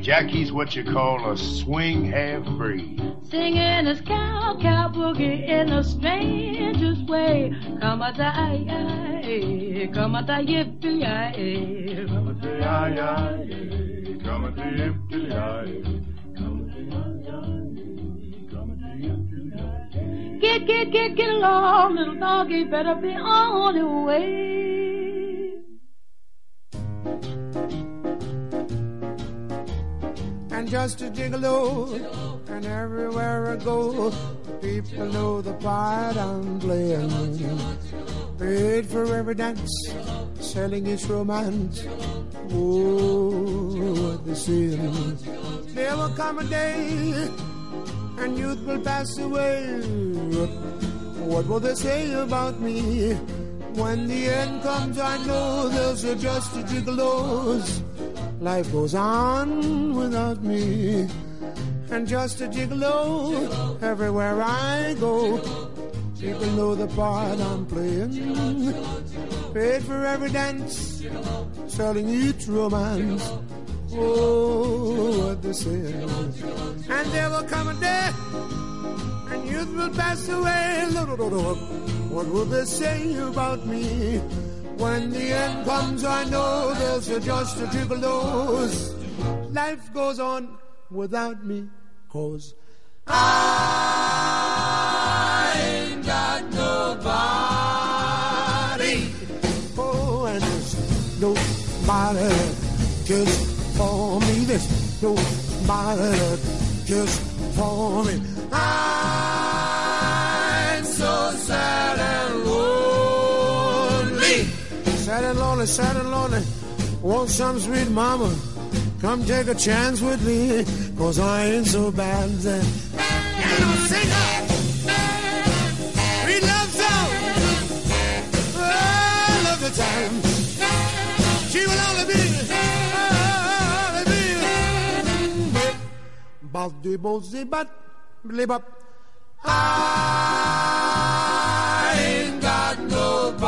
Jackie's what you call a swing half breed. Singing his cow cow boogie in the strangest way. Come a die, come a die, yippee, yi come a die, Come at the empty eye. Get, get, get, get along, little doggy, better be on your way. and just a gigolo. And everywhere I go, people know the part I'm playing. Paid for every dance, selling its romance. Oh, what they saying. There will come a day, and youth will pass away. What will they say about me? When the end comes, I know they'll say just a gigolos. Life goes on without me. And just a gigolo everywhere I go. People know the part I'm playing. Paid for every dance, selling each romance. Oh, what they say. And there will come a day, and youth will pass away. What will they say about me? When the end comes, I know there's a just a gigolos. Life goes on without me, cause I ain't got nobody. Oh, and there's nobody me. Nobody that cares for me. I'm so sad and lonely. Sad and lonely, sad and lonely. Want some sweet mama? Come take a chance with me, cause I ain't so bad. Then. Sing up. We love song. I love the time. She will only be, Baldi bozi bat, blib up. I ain't got nobody.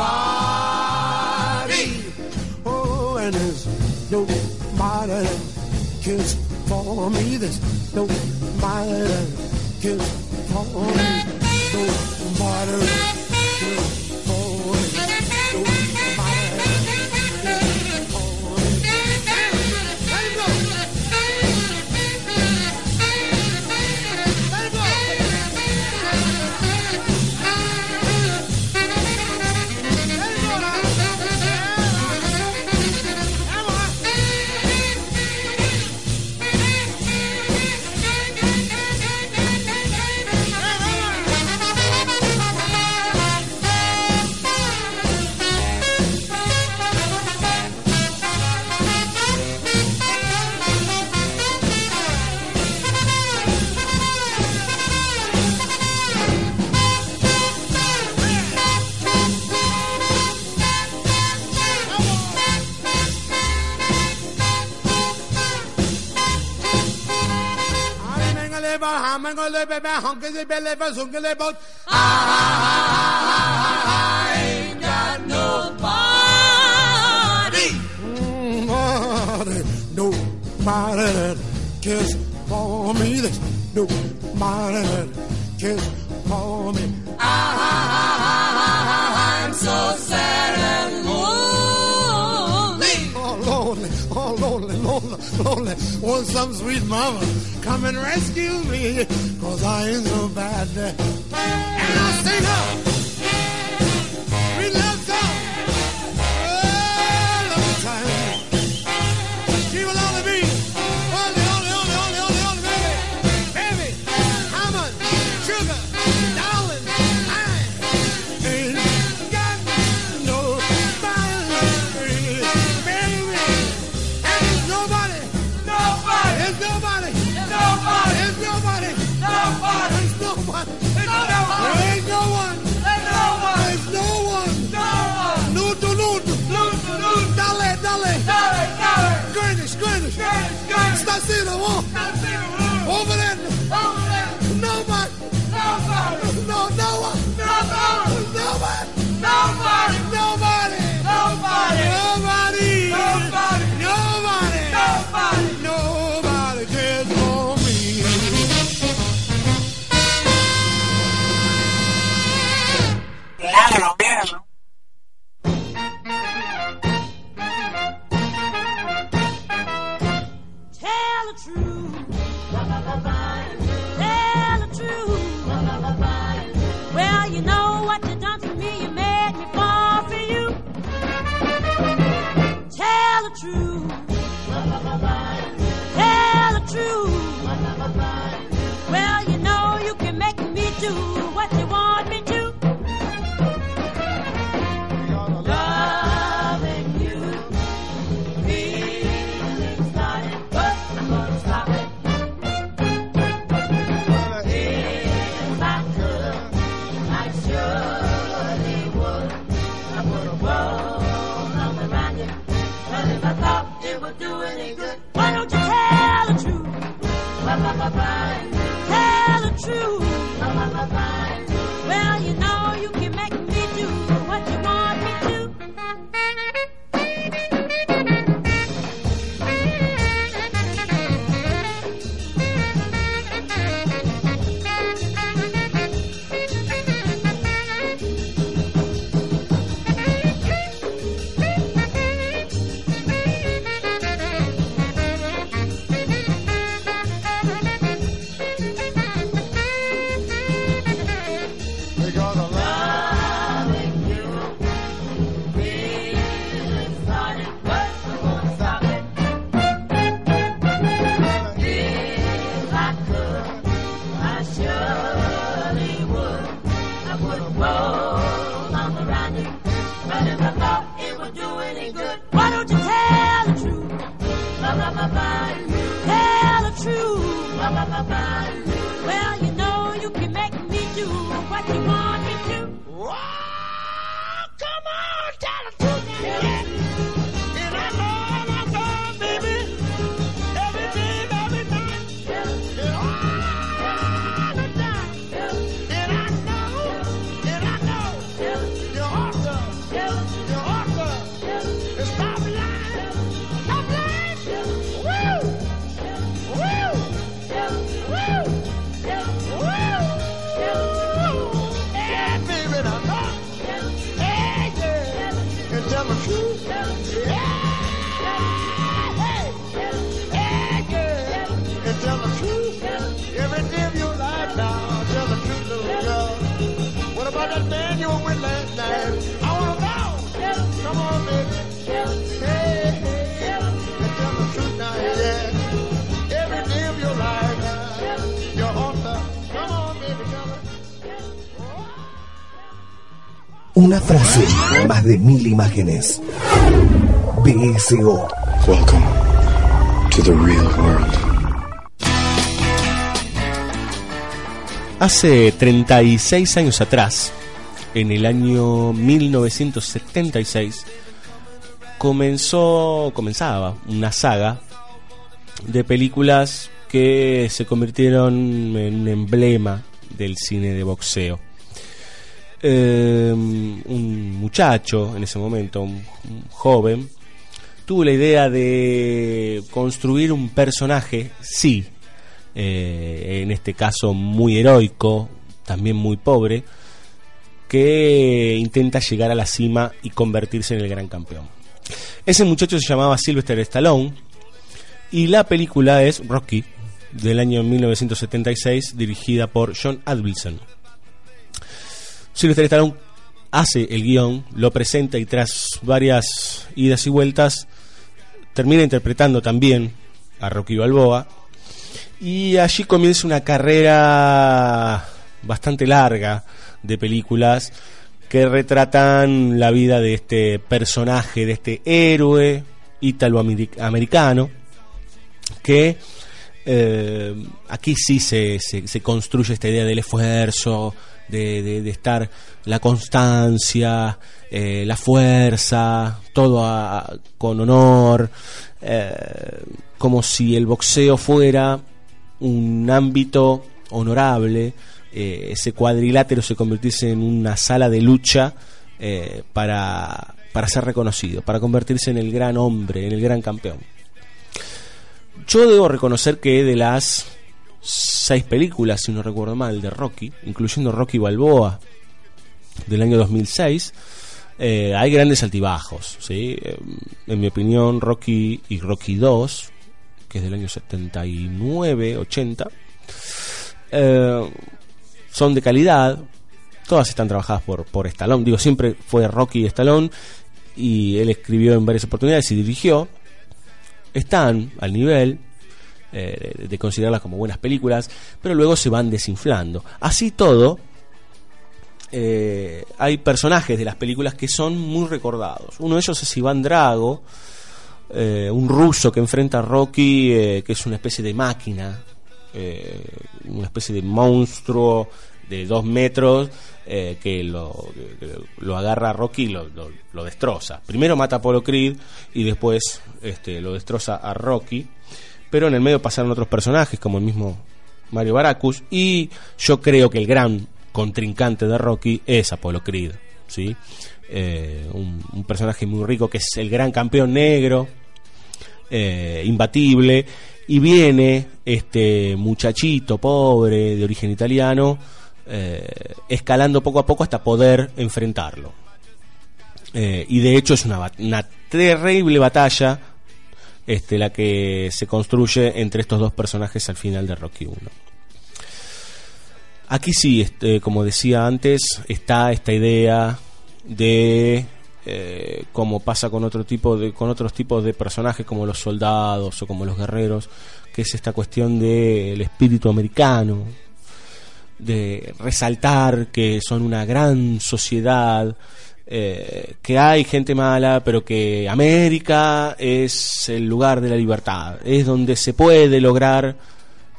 Oh, and there's nobody that cares for me. There's nobody that cares for me. Nobody that cares live I ain't got nobody. Nobody that for me. There's nobody that for me. I, I'm so sad. Lonely, lonely, lonely. Want some sweet mama come and rescue me, cause I ain't so bad. And I sing up. see the wall. Over there. Nobody. Nobody. No, no one. Nobody. Nobody. Nobody. Nobody. Nobody. Nobody. Más de mil imágenes. BSO. Welcome to the real world. Hace 36 años atrás, en el año 1976, comenzó, comenzaba una saga de películas que se convirtieron en un emblema del cine de boxeo. Eh, un muchacho en ese momento, un, joven, tuvo la idea de construir un personaje, sí, eh, en este caso muy heroico, también muy pobre, que intenta llegar a la cima y convertirse en el gran campeón. Ese muchacho se llamaba Sylvester Stallone y la película es Rocky del año 1976 dirigida por John Avildsen. Sylvester Stallone hace el guion, lo presenta y tras varias idas y vueltas termina interpretando también a Rocky Balboa. Y allí comienza una carrera bastante larga de películas que retratan la vida de este personaje, de este héroe italoamericano, que eh, aquí sí se, se- se construye esta idea del esfuerzo, de, de- estar la constancia, eh, la fuerza, todo a- con honor, eh, como si el boxeo fuera un ámbito honorable, eh, ese cuadrilátero se convirtiese en una sala de lucha para, para ser reconocido, para convertirse en el gran hombre, en el gran campeón. Yo debo reconocer que de las seis películas, si no recuerdo mal, de Rocky, incluyendo Rocky Balboa del año 2006, eh, hay grandes altibajos. ¿sí? Eh, En mi opinión, Rocky y Rocky 2, que es del año 79, 80, eh, son de calidad. Todas están trabajadas por, por Stallone. Digo, siempre fue Rocky y Stallone. Y él escribió en varias oportunidades y dirigió. Están al nivel eh, de- de considerarlas como buenas películas, pero luego se van desinflando. Así todo, eh, hay personajes de las películas que son muy recordados. Uno de ellos es Iván Drago, eh, un ruso que enfrenta a Rocky, que es una especie de máquina, una especie de monstruo de dos metros que lo, lo agarra a Rocky y lo, lo- destroza. Primero mata a Apollo Creed y después este, lo destroza a Rocky. Pero en el medio pasaron otros personajes como el mismo Mario Baracus y yo creo que el gran contrincante de Rocky es Apollo Creed. ¿sí? Eh, un, personaje muy rico que es el gran campeón negro eh, imbatible y viene este muchachito pobre de origen italiano eh, escalando poco a poco hasta poder enfrentarlo y de hecho es una, una terrible batalla este, la que se construye entre estos dos personajes al final de Rocky 1 aquí sí este, como decía antes está esta idea de eh, como pasa con otro tipo de con otros tipos de personajes como los soldados o como los guerreros que es esta cuestión del espíritu americano de resaltar que son una gran sociedad eh, que hay gente mala pero que América es el lugar de la libertad. Es donde se puede lograr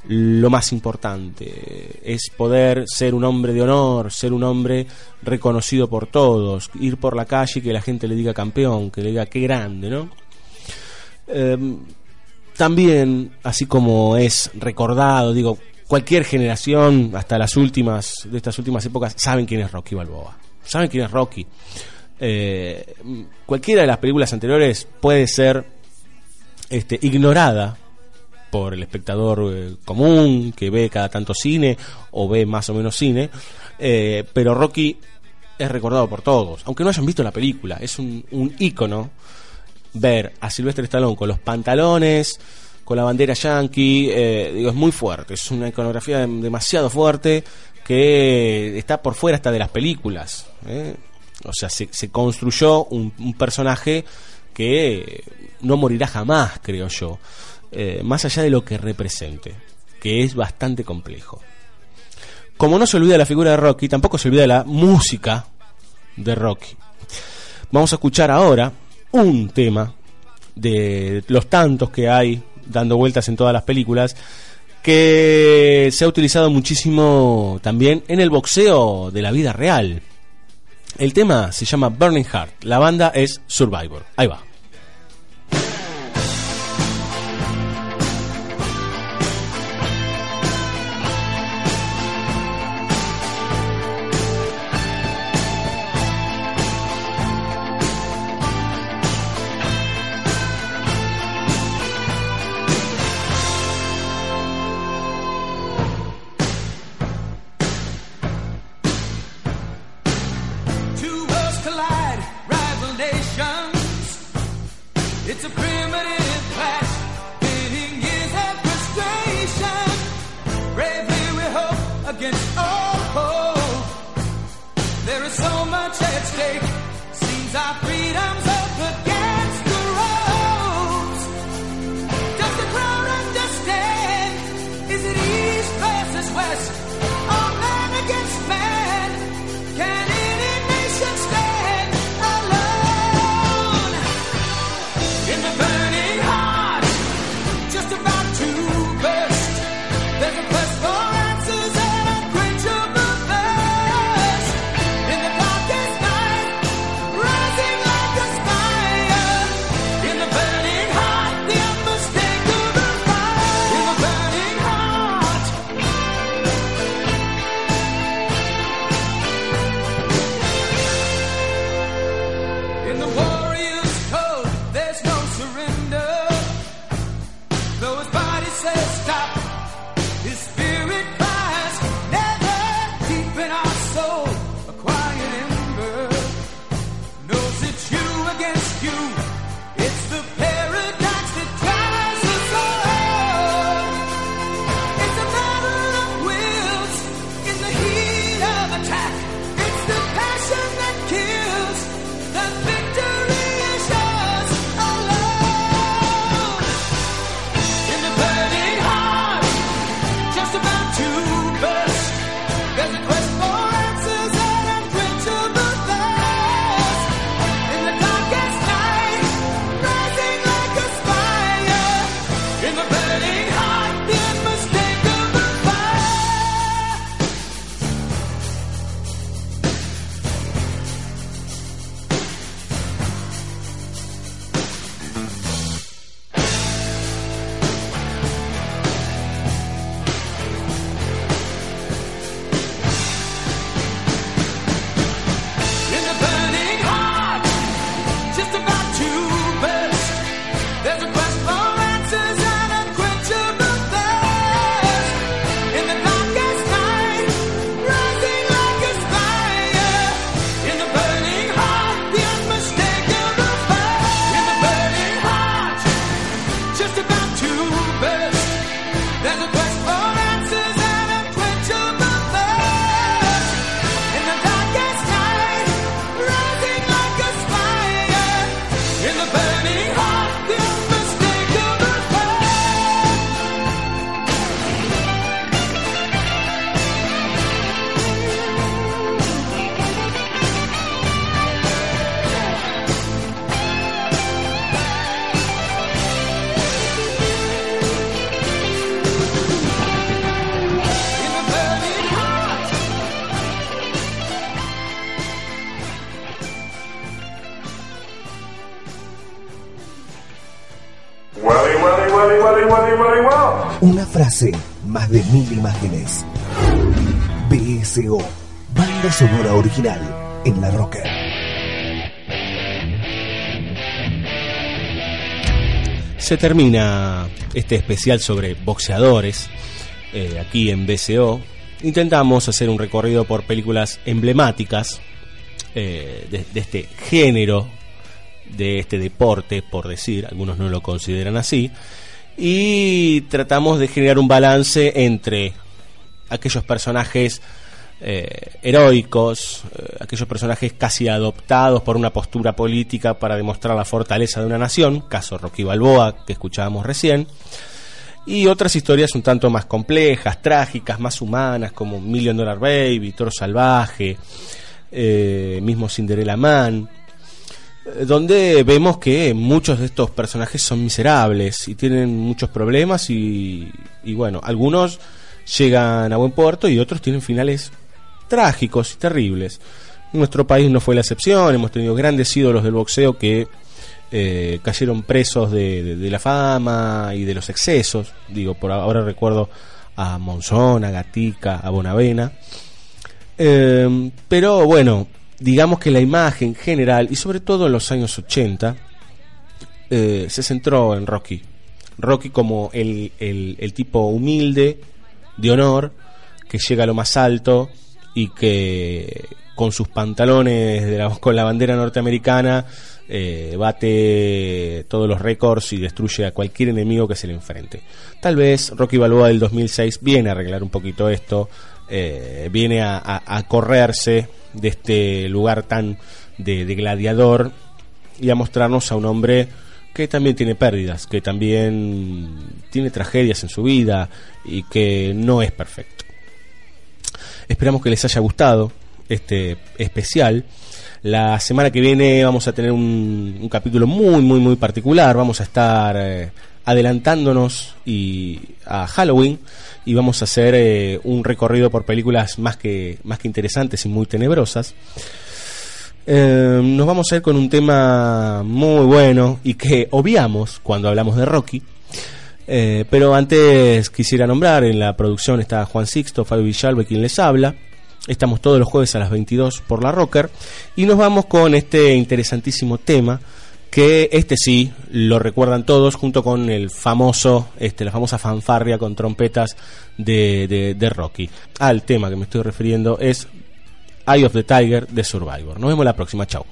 lo más importante. Es poder ser un hombre de honor, ser un hombre reconocido por todos, ir por la calle y que la gente le diga campeón, que le diga qué grande, ¿no? Em, también, así como es recordado, digo, cualquier generación, hasta las últimas, de estas últimas épocas, saben quién es Rocky Balboa, saben quién es Rocky. Eh, cualquiera de las películas anteriores puede ser este, ignorada por el espectador eh, común que ve cada tanto cine o ve más o menos cine, eh, pero Rocky es recordado por todos, aunque no hayan visto la película, es un, un ver a Sylvester Stallone con los pantalones, con la bandera yankee, eh, digo, es muy fuerte, es una iconografía dem- demasiado fuerte que está por fuera hasta de las películas. ¿eh? O sea, se, se construyó un, personaje que no morirá jamás, creo yo, eh, más allá de lo que represente, que es bastante complejo. Como no se olvida la figura de Rocky, tampoco se olvida la música de Rocky. Vamos a escuchar ahora un tema de los tantos que hay dando vueltas en todas las películas que se ha utilizado muchísimo también en el boxeo de la vida real. El tema se llama Burning Heart, la banda es Survivor. Ahí va. Frase, más de mil imágenes. BSO, banda sonora original en la Rocker. Se termina este especial sobre boxeadores eh, aquí en BCO. Intentamos hacer un recorrido por películas emblemáticas eh, de este género, de este deporte, por decir, algunos no lo consideran así, y tratamos de generar un balance entre aquellos personajes eh, heroicos, eh, aquellos personajes casi adoptados por una postura política para demostrar la fortaleza de una nación, caso Rocky Balboa que escuchábamos recién, y otras historias un tanto más complejas, trágicas, más humanas, como Million Dollar Baby, Toro Salvaje, eh, mismo Cinderella Man, donde vemos que muchos de estos personajes son miserables y tienen muchos problemas y, y bueno, algunos llegan a buen puerto y otros tienen finales trágicos y terribles. Nuestro país no fue la excepción, hemos tenido grandes ídolos del boxeo que eh, cayeron presos de, la fama y de los excesos. Digo, por ahora recuerdo a Monzón, a Gatica, a Bonavena. Eh, pero bueno, digamos que la imagen general, y sobre todo en los años 80, eh, se centró en Rocky. Rocky como el, el- tipo humilde, de honor, que llega a lo más alto y que con sus pantalones de la- [laughs] con la bandera norteamericana eh, bate todos los récords y destruye a cualquier enemigo que se le enfrente. Tal vez Rocky Balboa del 2006 viene a arreglar un poquito esto, eh, viene a, correrse de este lugar tan de, gladiador y a mostrarnos a un hombre que también tiene pérdidas, que también tiene tragedias en su vida y que no es perfecto. Esperamos que les haya gustado este especial. La semana que viene vamos a tener un, un capítulo muy, muy, muy particular. Vamos a estar eh, adelantándonos y a Halloween y vamos a hacer eh, un recorrido por películas más que, más que interesantes y muy tenebrosas. Eh, nos vamos a ir con un tema muy bueno y que obviamos cuando hablamos de Rocky. Eh, pero antes quisiera nombrar, en la producción está Juan Sixto, Fabio Villalba quien les habla. Estamos todos los jueves a las 22 por la Rocker. Y nos vamos con este interesantísimo tema que este sí lo recuerdan todos junto con el famoso, este, la famosa fanfarria con trompetas de, de, de Rocky. Al tema que me estoy refiriendo es Eye of the Tiger de Survivor. Nos vemos la próxima, chao.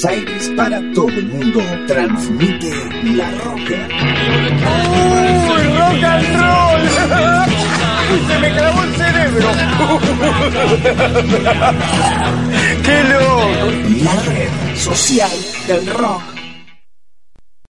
Buenos Aires para todo el mundo, transmite La Rocker. ¡Uy, rock and roll! [laughs] Se me clavó el cerebro. [laughs] ¡Qué loco! La red social del rock.